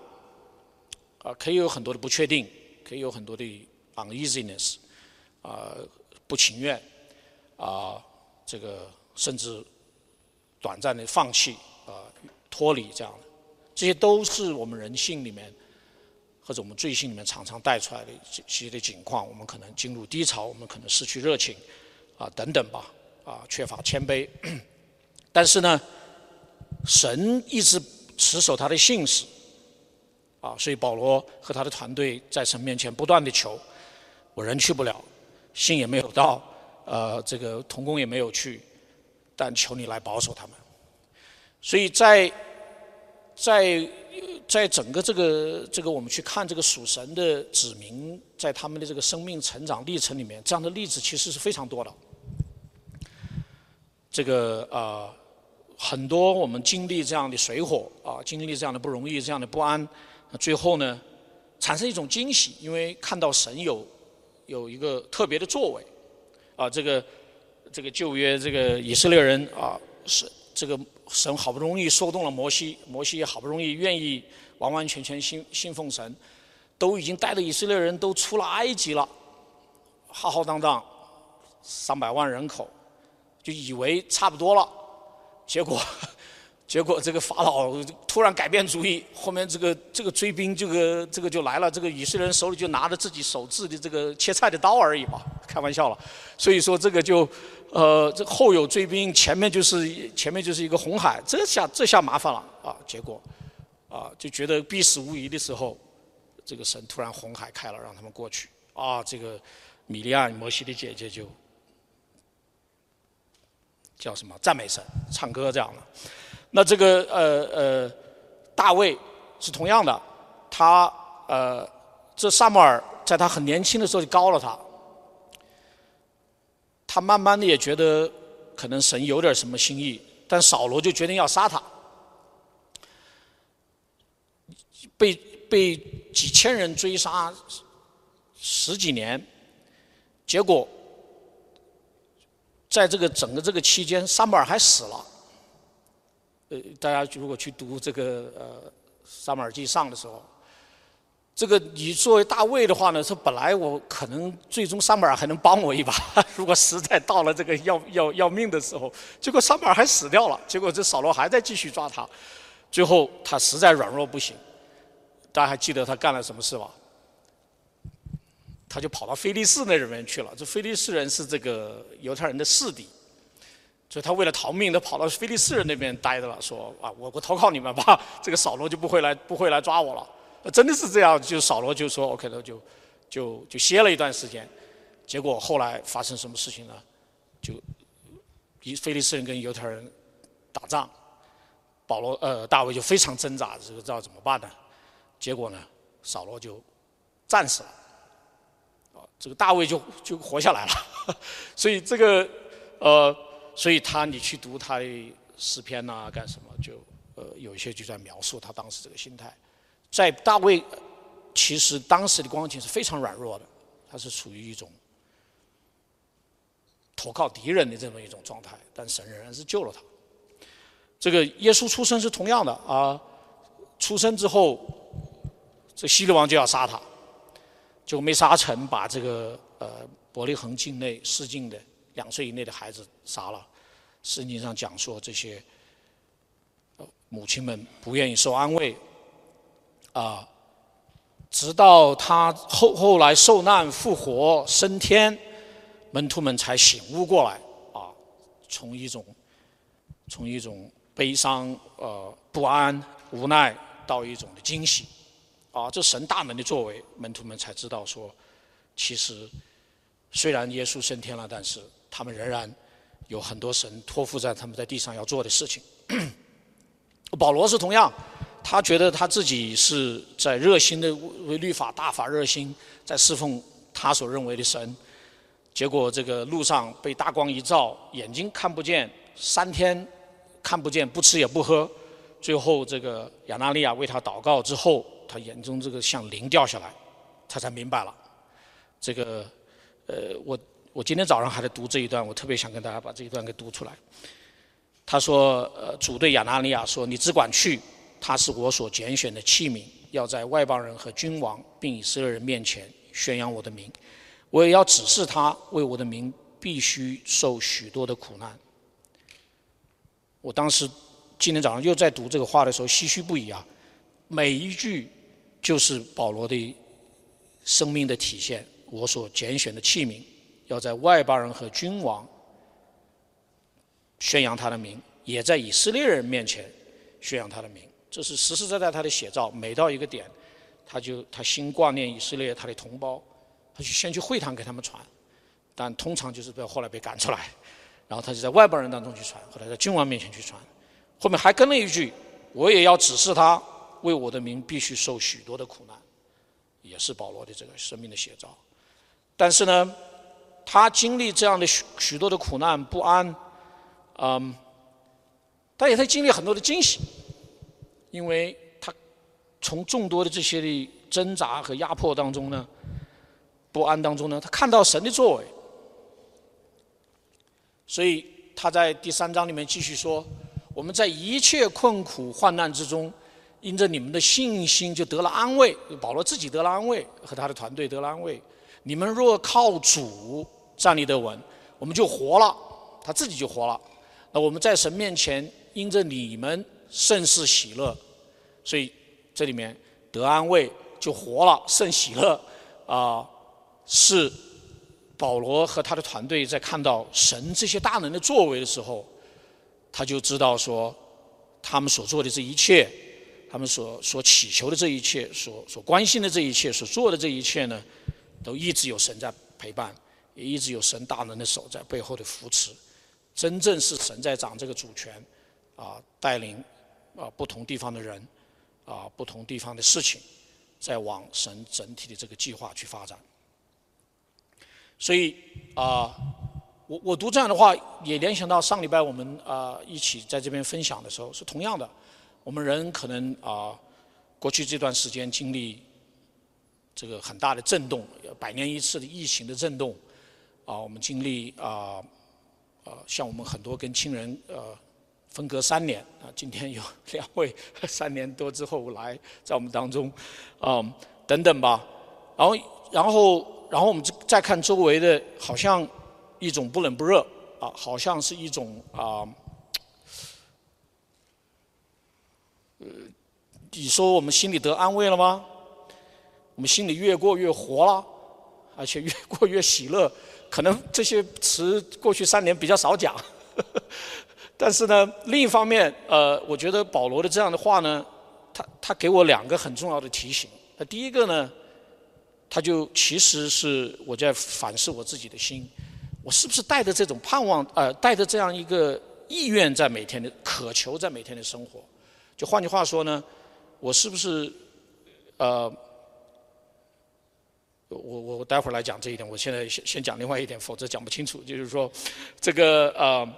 啊，可以有很多的不确定。可以有很多的 uneasiness，啊，不情愿，啊，这个甚至短暂的放弃，啊，脱离这样的，这些都是我们人性里面或者我们罪性里面常常带出来的这些的情况。我们可能进入低潮，我们可能失去热情，啊，等等吧，啊，缺乏谦卑。但是呢，神一直持守他的信使。啊，所以保罗和他的团队在神面前不断的求，我人去不了，信也没有到，呃，这个童工也没有去，但求你来保守他们。所以在在在整个这个这个我们去看这个属神的子民在他们的这个生命成长历程里面，这样的例子其实是非常多的。这个啊，很多我们经历这样的水火啊，经历这样的不容易，这样的不安。最后呢，产生一种惊喜，因为看到神有有一个特别的作为，啊，这个这个旧约这个以色列人啊，是这个神好不容易说动了摩西，摩西也好不容易愿意完完全全信信奉神，都已经带着以色列人都出了埃及了，浩浩荡荡三百万人口，就以为差不多了，结果。结果这个法老突然改变主意，后面这个这个追兵这个这个就来了，这个以色列人手里就拿着自己手制的这个切菜的刀而已嘛，开玩笑了。所以说这个就，呃，这后有追兵，前面就是前面就是一个红海，这下这下麻烦了啊！结果，啊，就觉得必死无疑的时候，这个神突然红海开了，让他们过去。啊，这个米利亚摩西的姐姐就叫什么赞美神，唱歌这样的。那这个呃呃，大卫是同样的，他呃，这萨母尔在他很年轻的时候就高了他。他慢慢的也觉得可能神有点什么心意，但扫罗就决定要杀他，被被几千人追杀十几年，结果在这个整个这个期间，撒母耳还死了。呃，大家如果去读这个呃撒母耳记上的时候。这个你作为大卫的话呢，说本来我可能最终撒母耳还能帮我一把，如果实在到了这个要要要命的时候，结果撒母耳还死掉了，结果这扫罗还在继续抓他，最后他实在软弱不行，大家还记得他干了什么事吧？他就跑到菲利士那里面去了。这菲利士人是这个犹太人的势敌，所以他为了逃命，他跑到菲利士人那边待着了，说啊，我我投靠你们吧，这个扫罗就不会来不会来抓我了。真的是这样，就扫罗就说 OK 了，就就就歇了一段时间。结果后来发生什么事情呢？就以菲利斯人跟犹太人打仗，保罗呃大卫就非常挣扎，这个知道怎么办呢？结果呢，扫罗就战死了，啊，这个大卫就就活下来了。所以这个呃，所以他你去读他的诗篇呐，干什么就呃有一些就在描述他当时这个心态。在大卫，其实当时的光景是非常软弱的，他是处于一种投靠敌人的这么一种状态，但神仍然是救了他。这个耶稣出生是同样的啊，出生之后，这希律王就要杀他，就没杀成，把这个呃伯利恒境内市境的两岁以内的孩子杀了。圣经上讲说，这些母亲们不愿意受安慰。啊，直到他后后来受难复活升天，门徒们才醒悟过来啊，从一种从一种悲伤呃不安无奈到一种的惊喜啊，这神大能的作为，门徒们才知道说，其实虽然耶稣升天了，但是他们仍然有很多神托付在他们在地上要做的事情。保罗是同样。他觉得他自己是在热心的为律法大法热心，在侍奉他所认为的神，结果这个路上被大光一照，眼睛看不见，三天看不见，不吃也不喝，最后这个亚纳利亚为他祷告之后，他眼中这个像灵掉下来，他才明白了。这个呃，我我今天早上还在读这一段，我特别想跟大家把这一段给读出来。他说：“呃，主对亚纳利亚说，你只管去。”他是我所拣选的器皿，要在外邦人和君王并以色列人面前宣扬我的名。我也要指示他，为我的名必须受许多的苦难。我当时今天早上又在读这个话的时候，唏嘘不已啊！每一句就是保罗的生命的体现。我所拣选的器皿，要在外邦人和君王宣扬他的名，也在以色列人面前宣扬他的名。这是实实在在他的写照。每到一个点，他就他心挂念以色列他的同胞，他就先去会堂给他们传，但通常就是被后来被赶出来，然后他就在外邦人当中去传，后来在君王面前去传，后面还跟了一句：“我也要指示他，为我的名必须受许多的苦难。”也是保罗的这个生命的写照。但是呢，他经历这样的许许多的苦难不安，嗯，他也在经历很多的惊喜。因为他从众多的这些的挣扎和压迫当中呢，不安当中呢，他看到神的作为，所以他在第三章里面继续说：我们在一切困苦患难之中，因着你们的信心就得了安慰。保罗自己得了安慰，和他的团队得了安慰。你们若靠主站立得稳，我们就活了。他自己就活了。那我们在神面前，因着你们甚是喜乐。所以这里面得安慰就活了，甚喜乐啊，是保罗和他的团队在看到神这些大能的作为的时候，他就知道说，他们所做的这一切，他们所所祈求的这一切，所所关心的这一切，所做的这一切呢，都一直有神在陪伴，也一直有神大能的手在背后的扶持。真正是神在掌这个主权，啊，带领啊不同地方的人，啊不同地方的事情，在往神整体的这个计划去发展。所以啊，我我读这样的话，也联想到上礼拜我们啊一起在这边分享的时候，是同样的。我们人可能啊，过去这段时间经历这个很大的震动，百年一次的疫情的震动，啊，我们经历啊。呃，像我们很多跟亲人呃分隔三年啊，今天有两位三年多之后来在我们当中，啊等等吧，然后然后然后我们再看周围的，好像一种不冷不热啊，好像是一种啊，呃，你说我们心里得安慰了吗？我们心里越过越活了，而且越过越喜乐。可能这些词过去三年比较少讲，但是呢，另一方面，呃，我觉得保罗的这样的话呢，他他给我两个很重要的提醒。那第一个呢，他就其实是我在反思我自己的心，我是不是带着这种盼望，呃，带着这样一个意愿在每天的渴求，在每天的生活。就换句话说呢，我是不是呃？我我我待会儿来讲这一点，我现在先先讲另外一点，否则讲不清楚。就是说，这个呃，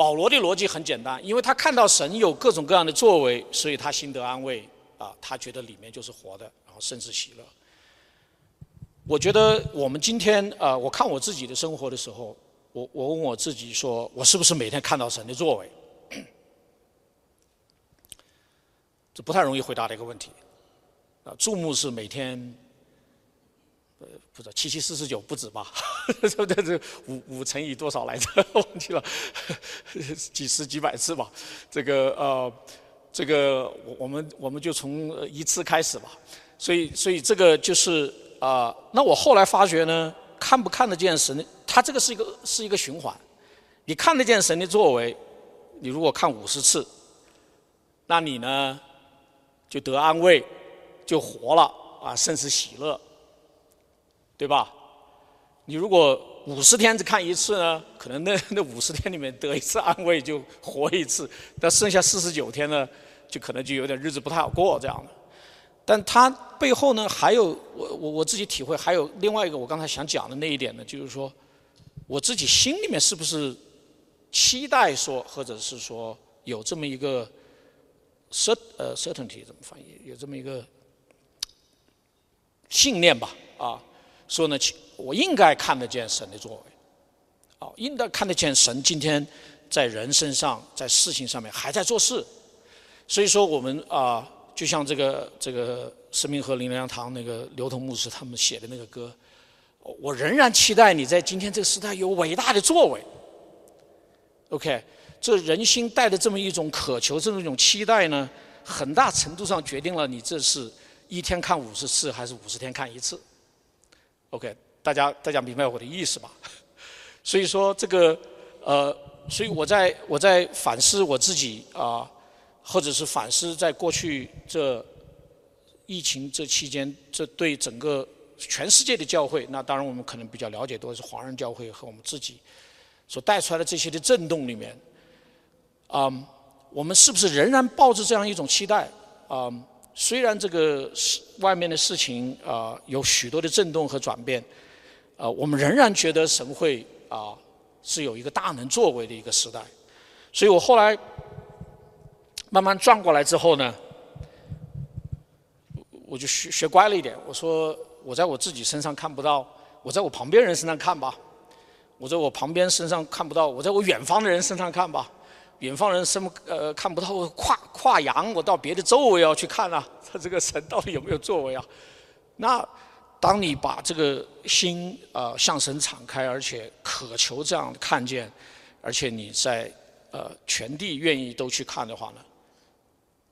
保罗的逻辑很简单，因为他看到神有各种各样的作为，所以他心得安慰啊，他觉得里面就是活的，然后甚至喜乐。我觉得我们今天啊，我看我自己的生活的时候，我我问我自己说，我是不是每天看到神的作为？这不太容易回答的一个问题。啊，注目是每天，呃，不知道七七四十九不止吧？这这这五五乘以多少来着？忘记了，几十几百次吧。这个呃，这个我我们我们就从一次开始吧。所以所以这个就是啊，那我后来发觉呢，看不看得见神，它这个是一个是一个循环。你看得见神的作为，你如果看五十次，那你呢就得安慰。就活了啊，甚至喜乐，对吧？你如果五十天只看一次呢，可能那 那五十天里面得一次安慰就活一次，但剩下四十九天呢，就可能就有点日子不太好过这样的。但他背后呢，还有我我我自己体会，还有另外一个我刚才想讲的那一点呢，就是说，我自己心里面是不是期待说，或者是说有这么一个 cert 呃 certainty 怎么翻译？有这么一个。信念吧，啊，说呢，我应该看得见神的作为，啊，应该看得见神今天在人身上，在事情上面还在做事，所以说我们啊，就像这个这个生命和灵粮堂那个刘同牧师他们写的那个歌，我仍然期待你在今天这个时代有伟大的作为。OK，这人心带着这么一种渴求，这么一种期待呢，很大程度上决定了你这是。一天看五十次还是五十天看一次？OK，大家大家明白我的意思吧？所以说这个呃，所以我在我在反思我自己啊，或者是反思在过去这疫情这期间，这对整个全世界的教会，那当然我们可能比较了解多是华人教会和我们自己所带出来的这些的震动里面，啊，我们是不是仍然抱着这样一种期待啊？虽然这个外面的事情啊有许多的震动和转变，啊，我们仍然觉得神会啊是有一个大能作为的一个时代，所以我后来慢慢转过来之后呢，我就学学乖了一点。我说我在我自己身上看不到，我在我旁边人身上看吧；我在我旁边身上看不到，我在我远方的人身上看吧。远方人什么呃看不到，跨跨洋，我到别的周围要去看啊，他 这个神到底有没有作为啊？那当你把这个心呃向神敞开，而且渴求这样看见，而且你在呃全地愿意都去看的话呢，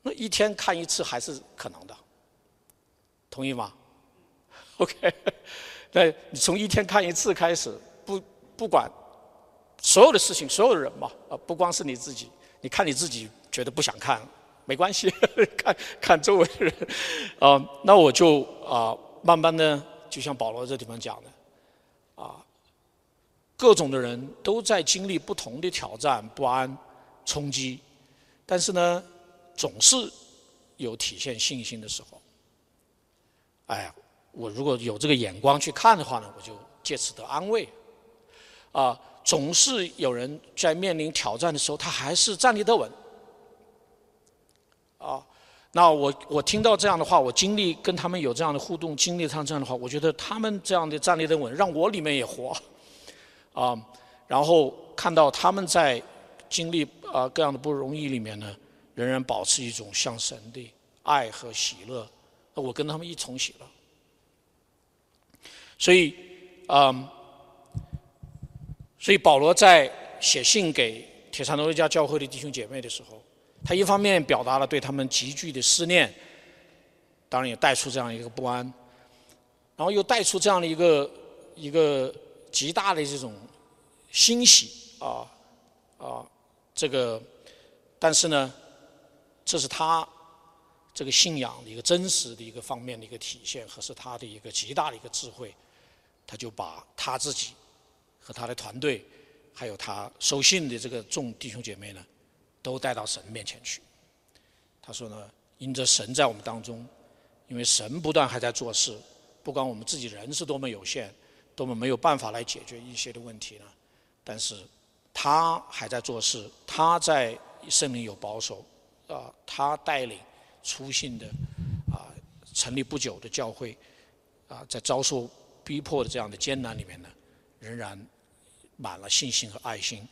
那一天看一次还是可能的，同意吗？OK，那你从一天看一次开始，不不管所有的事情，所有的人嘛，啊，不光是你自己，你看你自己觉得不想看，没关系，看看周围的人，啊，那我就啊，慢慢的，就像保罗这地方讲的，啊，各种的人都在经历不同的挑战、不安、冲击，但是呢，总是有体现信心的时候。哎呀，我如果有这个眼光去看的话呢，我就借此得安慰。啊，总是有人在面临挑战的时候，他还是站立得稳。啊，那我我听到这样的话，我经历跟他们有这样的互动，经历他这样的话，我觉得他们这样的站立得稳，让我里面也活。啊，然后看到他们在经历啊各样的不容易里面呢，仍然保持一种向神的爱和喜乐。我跟他们一重喜乐，所以，嗯，所以保罗在写信给铁萨罗加教会的弟兄姐妹的时候，他一方面表达了对他们急剧的思念，当然也带出这样一个不安，然后又带出这样的一个一个极大的这种欣喜啊啊，这个，但是呢，这是他。这个信仰的一个真实的一个方面的一个体现，和是他的一个极大的一个智慧，他就把他自己和他的团队，还有他收信的这个众弟兄姐妹呢，都带到神面前去。他说呢，因着神在我们当中，因为神不断还在做事，不管我们自己人是多么有限，多么没有办法来解决一些的问题呢，但是他还在做事，他在圣灵有保守啊，他带领。出信的啊，成立不久的教会啊，在遭受逼迫的这样的艰难里面呢，仍然满了信心和爱心，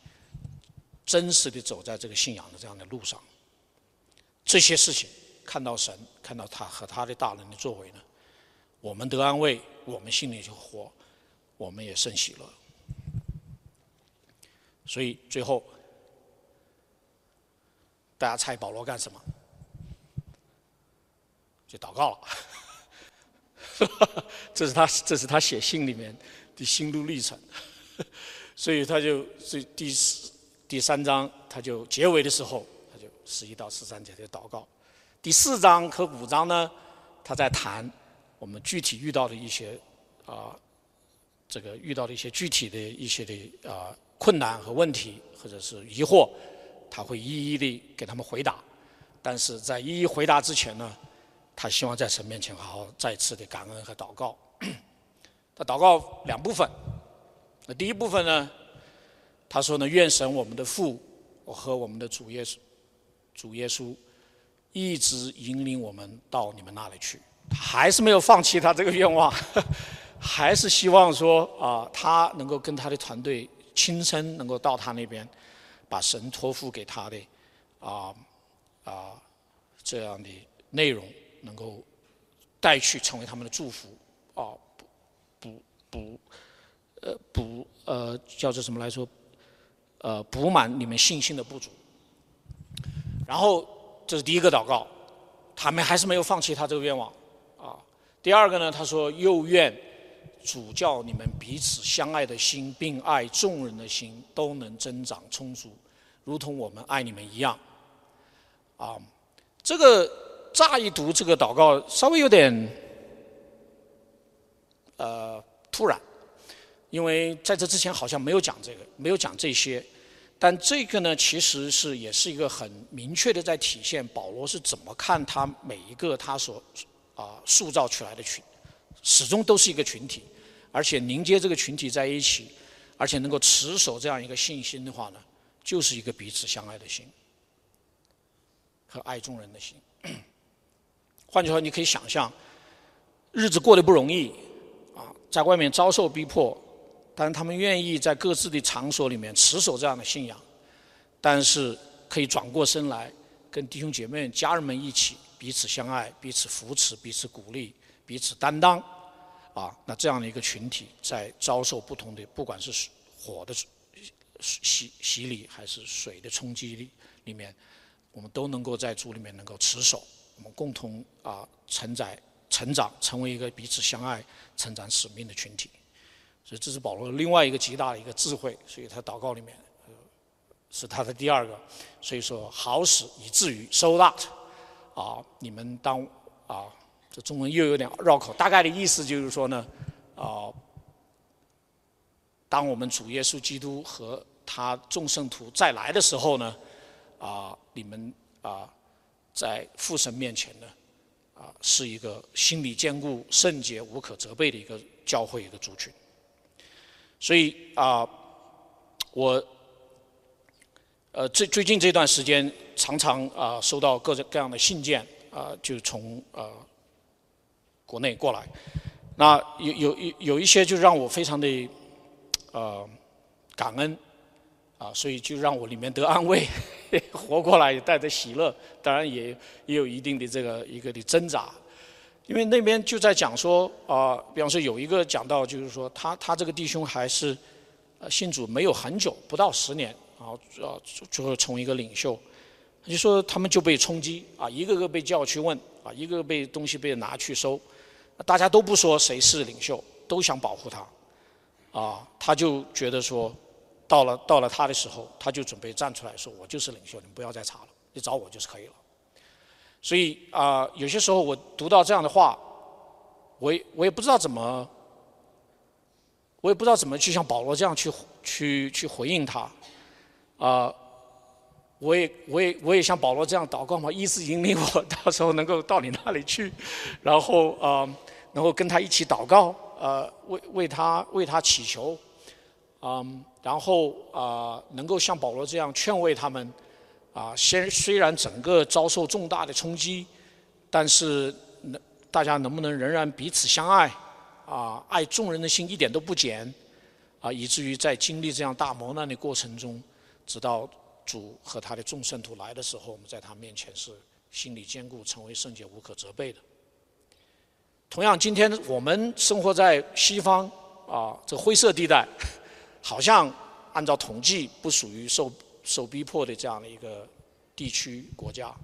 真实的走在这个信仰的这样的路上。这些事情看到神，看到他和他的大能的作为呢，我们得安慰，我们心里就活，我们也甚喜乐。所以最后，大家猜保罗干什么？就祷告了，这是他这是他写信里面的心路历程，所以他就这第四第三章他就结尾的时候他就十一到十三节的祷告，第四章和五章呢他在谈我们具体遇到的一些啊这个遇到的一些具体的一些的啊困难和问题或者是疑惑，他会一一的给他们回答，但是在一一回答之前呢。他希望在神面前好好再次的感恩和祷告。他祷告两部分。那第一部分呢，他说呢，愿神我们的父和我们的主耶稣，主耶稣一直引领我们到你们那里去。他还是没有放弃他这个愿望，还是希望说啊，他能够跟他的团队亲身能够到他那边，把神托付给他的啊啊这样的内容。能够带去成为他们的祝福啊，不不不呃补呃叫做什么来说？呃，补满你们信心的不足。然后这是第一个祷告，他们还是没有放弃他这个愿望啊。第二个呢，他说又愿主教你们彼此相爱的心，并爱众人的心都能增长充足，如同我们爱你们一样啊。这个。乍一读这个祷告，稍微有点呃突然，因为在这之前好像没有讲这个，没有讲这些。但这个呢，其实是也是一个很明确的，在体现保罗是怎么看他每一个他所啊塑造出来的群，始终都是一个群体，而且凝结这个群体在一起，而且能够持守这样一个信心的话呢，就是一个彼此相爱的心和爱众人的心。换句话说，你可以想象，日子过得不容易，啊，在外面遭受逼迫，但是他们愿意在各自的场所里面持守这样的信仰，但是可以转过身来跟弟兄姐妹、家人们一起彼此相爱、彼此扶持、彼此鼓励、彼此担当，啊，那这样的一个群体在遭受不同的，不管是火的洗洗礼还是水的冲击力里面，我们都能够在主里面能够持守。我们共同啊承载成长，成为一个彼此相爱、成长使命的群体。所以这是保罗另外一个极大的一个智慧。所以他祷告里面是他的第二个。所以说，好使以至于 so that 啊，你们当啊，这中文又有点绕口，大概的意思就是说呢，啊，当我们主耶稣基督和他众圣徒再来的时候呢，啊，你们啊，在父神面前呢，啊，是一个心理坚固、圣洁、无可责备的一个教会一个族群。所以啊，我呃，最最近这段时间。常常啊收到各种各样的信件啊，就从呃国内过来，那有有有有一些就让我非常的呃感恩啊，所以就让我里面得安慰，活过来也带着喜乐，当然也也有一定的这个一个的挣扎，因为那边就在讲说啊，比方说有一个讲到就是说他他这个弟兄还是呃信主没有很久，不到十年，然后啊就会从一个领袖。就说他们就被冲击啊，一个个被叫去问啊，一个个被东西被拿去收，大家都不说谁是领袖，都想保护他，啊，他就觉得说，到了到了他的时候，他就准备站出来说，我就是领袖，你们不要再查了，你找我就是可以了。所以啊，有些时候我读到这样的话，我也我也不知道怎么，我也不知道怎么去像保罗这样去去去回应他，啊。我也我也我也像保罗这样祷告嘛，意思引领我 到时候能够到你那里去，然后啊，能够跟他一起祷告，呃，为为他为他祈求，嗯，然后啊，能够像保罗这样劝慰他们，啊，先虽然整个遭受重大的冲击，但是能大家能不能仍然彼此相爱，啊，爱众人的心一点都不减，啊，以至于在经历这样大磨难的过程中，直到。主和他的众圣徒来的时候，我们在他面前是心理坚固，成为圣洁无可责备的。同样，今天我们生活在西方啊，这灰色地带，好像按照统计不属于受受逼迫的这样的一个地区国家。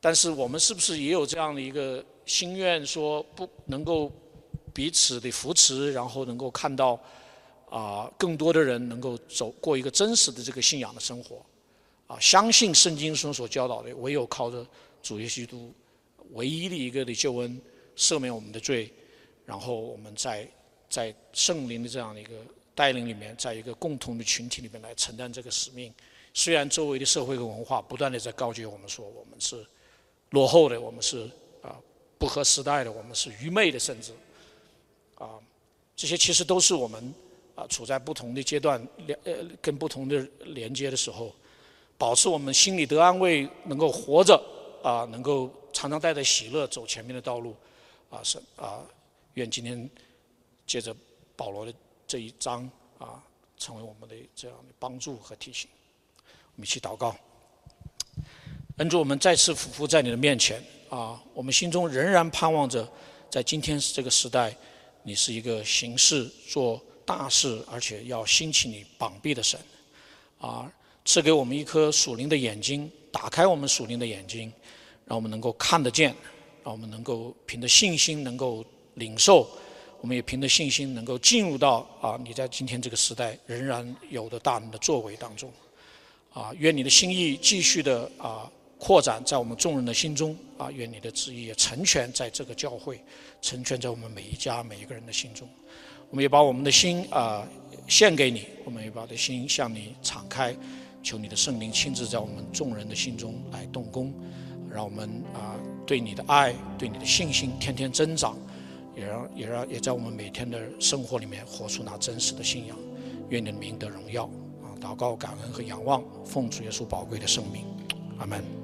但是我们是不是也有这样的一个心愿，说不能够彼此的扶持，然后能够看到啊更多的人能够走过一个真实的这个信仰的生活？啊，相信圣经中所教导的，唯有靠着主耶稣基督唯一的一个的救恩，赦免我们的罪，然后我们在在圣灵的这样的一个带领里面，在一个共同的群体里面来承担这个使命。虽然周围的社会和文化不断的在告诫我们说，我们是落后的，我们是啊不合时代的，我们是愚昧的，甚至啊这些其实都是我们啊处在不同的阶段连呃跟不同的连接的时候。保持我们心里得安慰，能够活着啊，能够常常带着喜乐走前面的道路啊，是啊，愿今天借着保罗的这一章啊，成为我们的这样的帮助和提醒。我们一起祷告，恩主，我们再次俯伏在你的面前。啊，我们心中仍然盼望着，在今天这个时代，你是一个行事做大事，而且要兴起你膀臂的神。啊。赐给我们一颗属灵的眼睛，打开我们属灵的眼睛，让我们能够看得见，让我们能够凭着信心能够领受，我们也凭着信心能够进入到啊，你在今天这个时代仍然有的大能的作为当中，啊，愿你的心意继续的啊扩展在我们众人的心中，啊，愿你的旨意也成全在这个教会，成全在我们每一家每一个人的心中，我们也把我们的心啊献给你，我们也把的心向你敞开。求你的圣灵亲自在我们众人的心中来动工，让我们啊对你的爱、对你的信心天天增长，也让也让也在我们每天的生活里面活出那真实的信仰。愿你的名得荣耀！祷告、感恩和仰望，奉主耶稣宝贵的生命，阿门。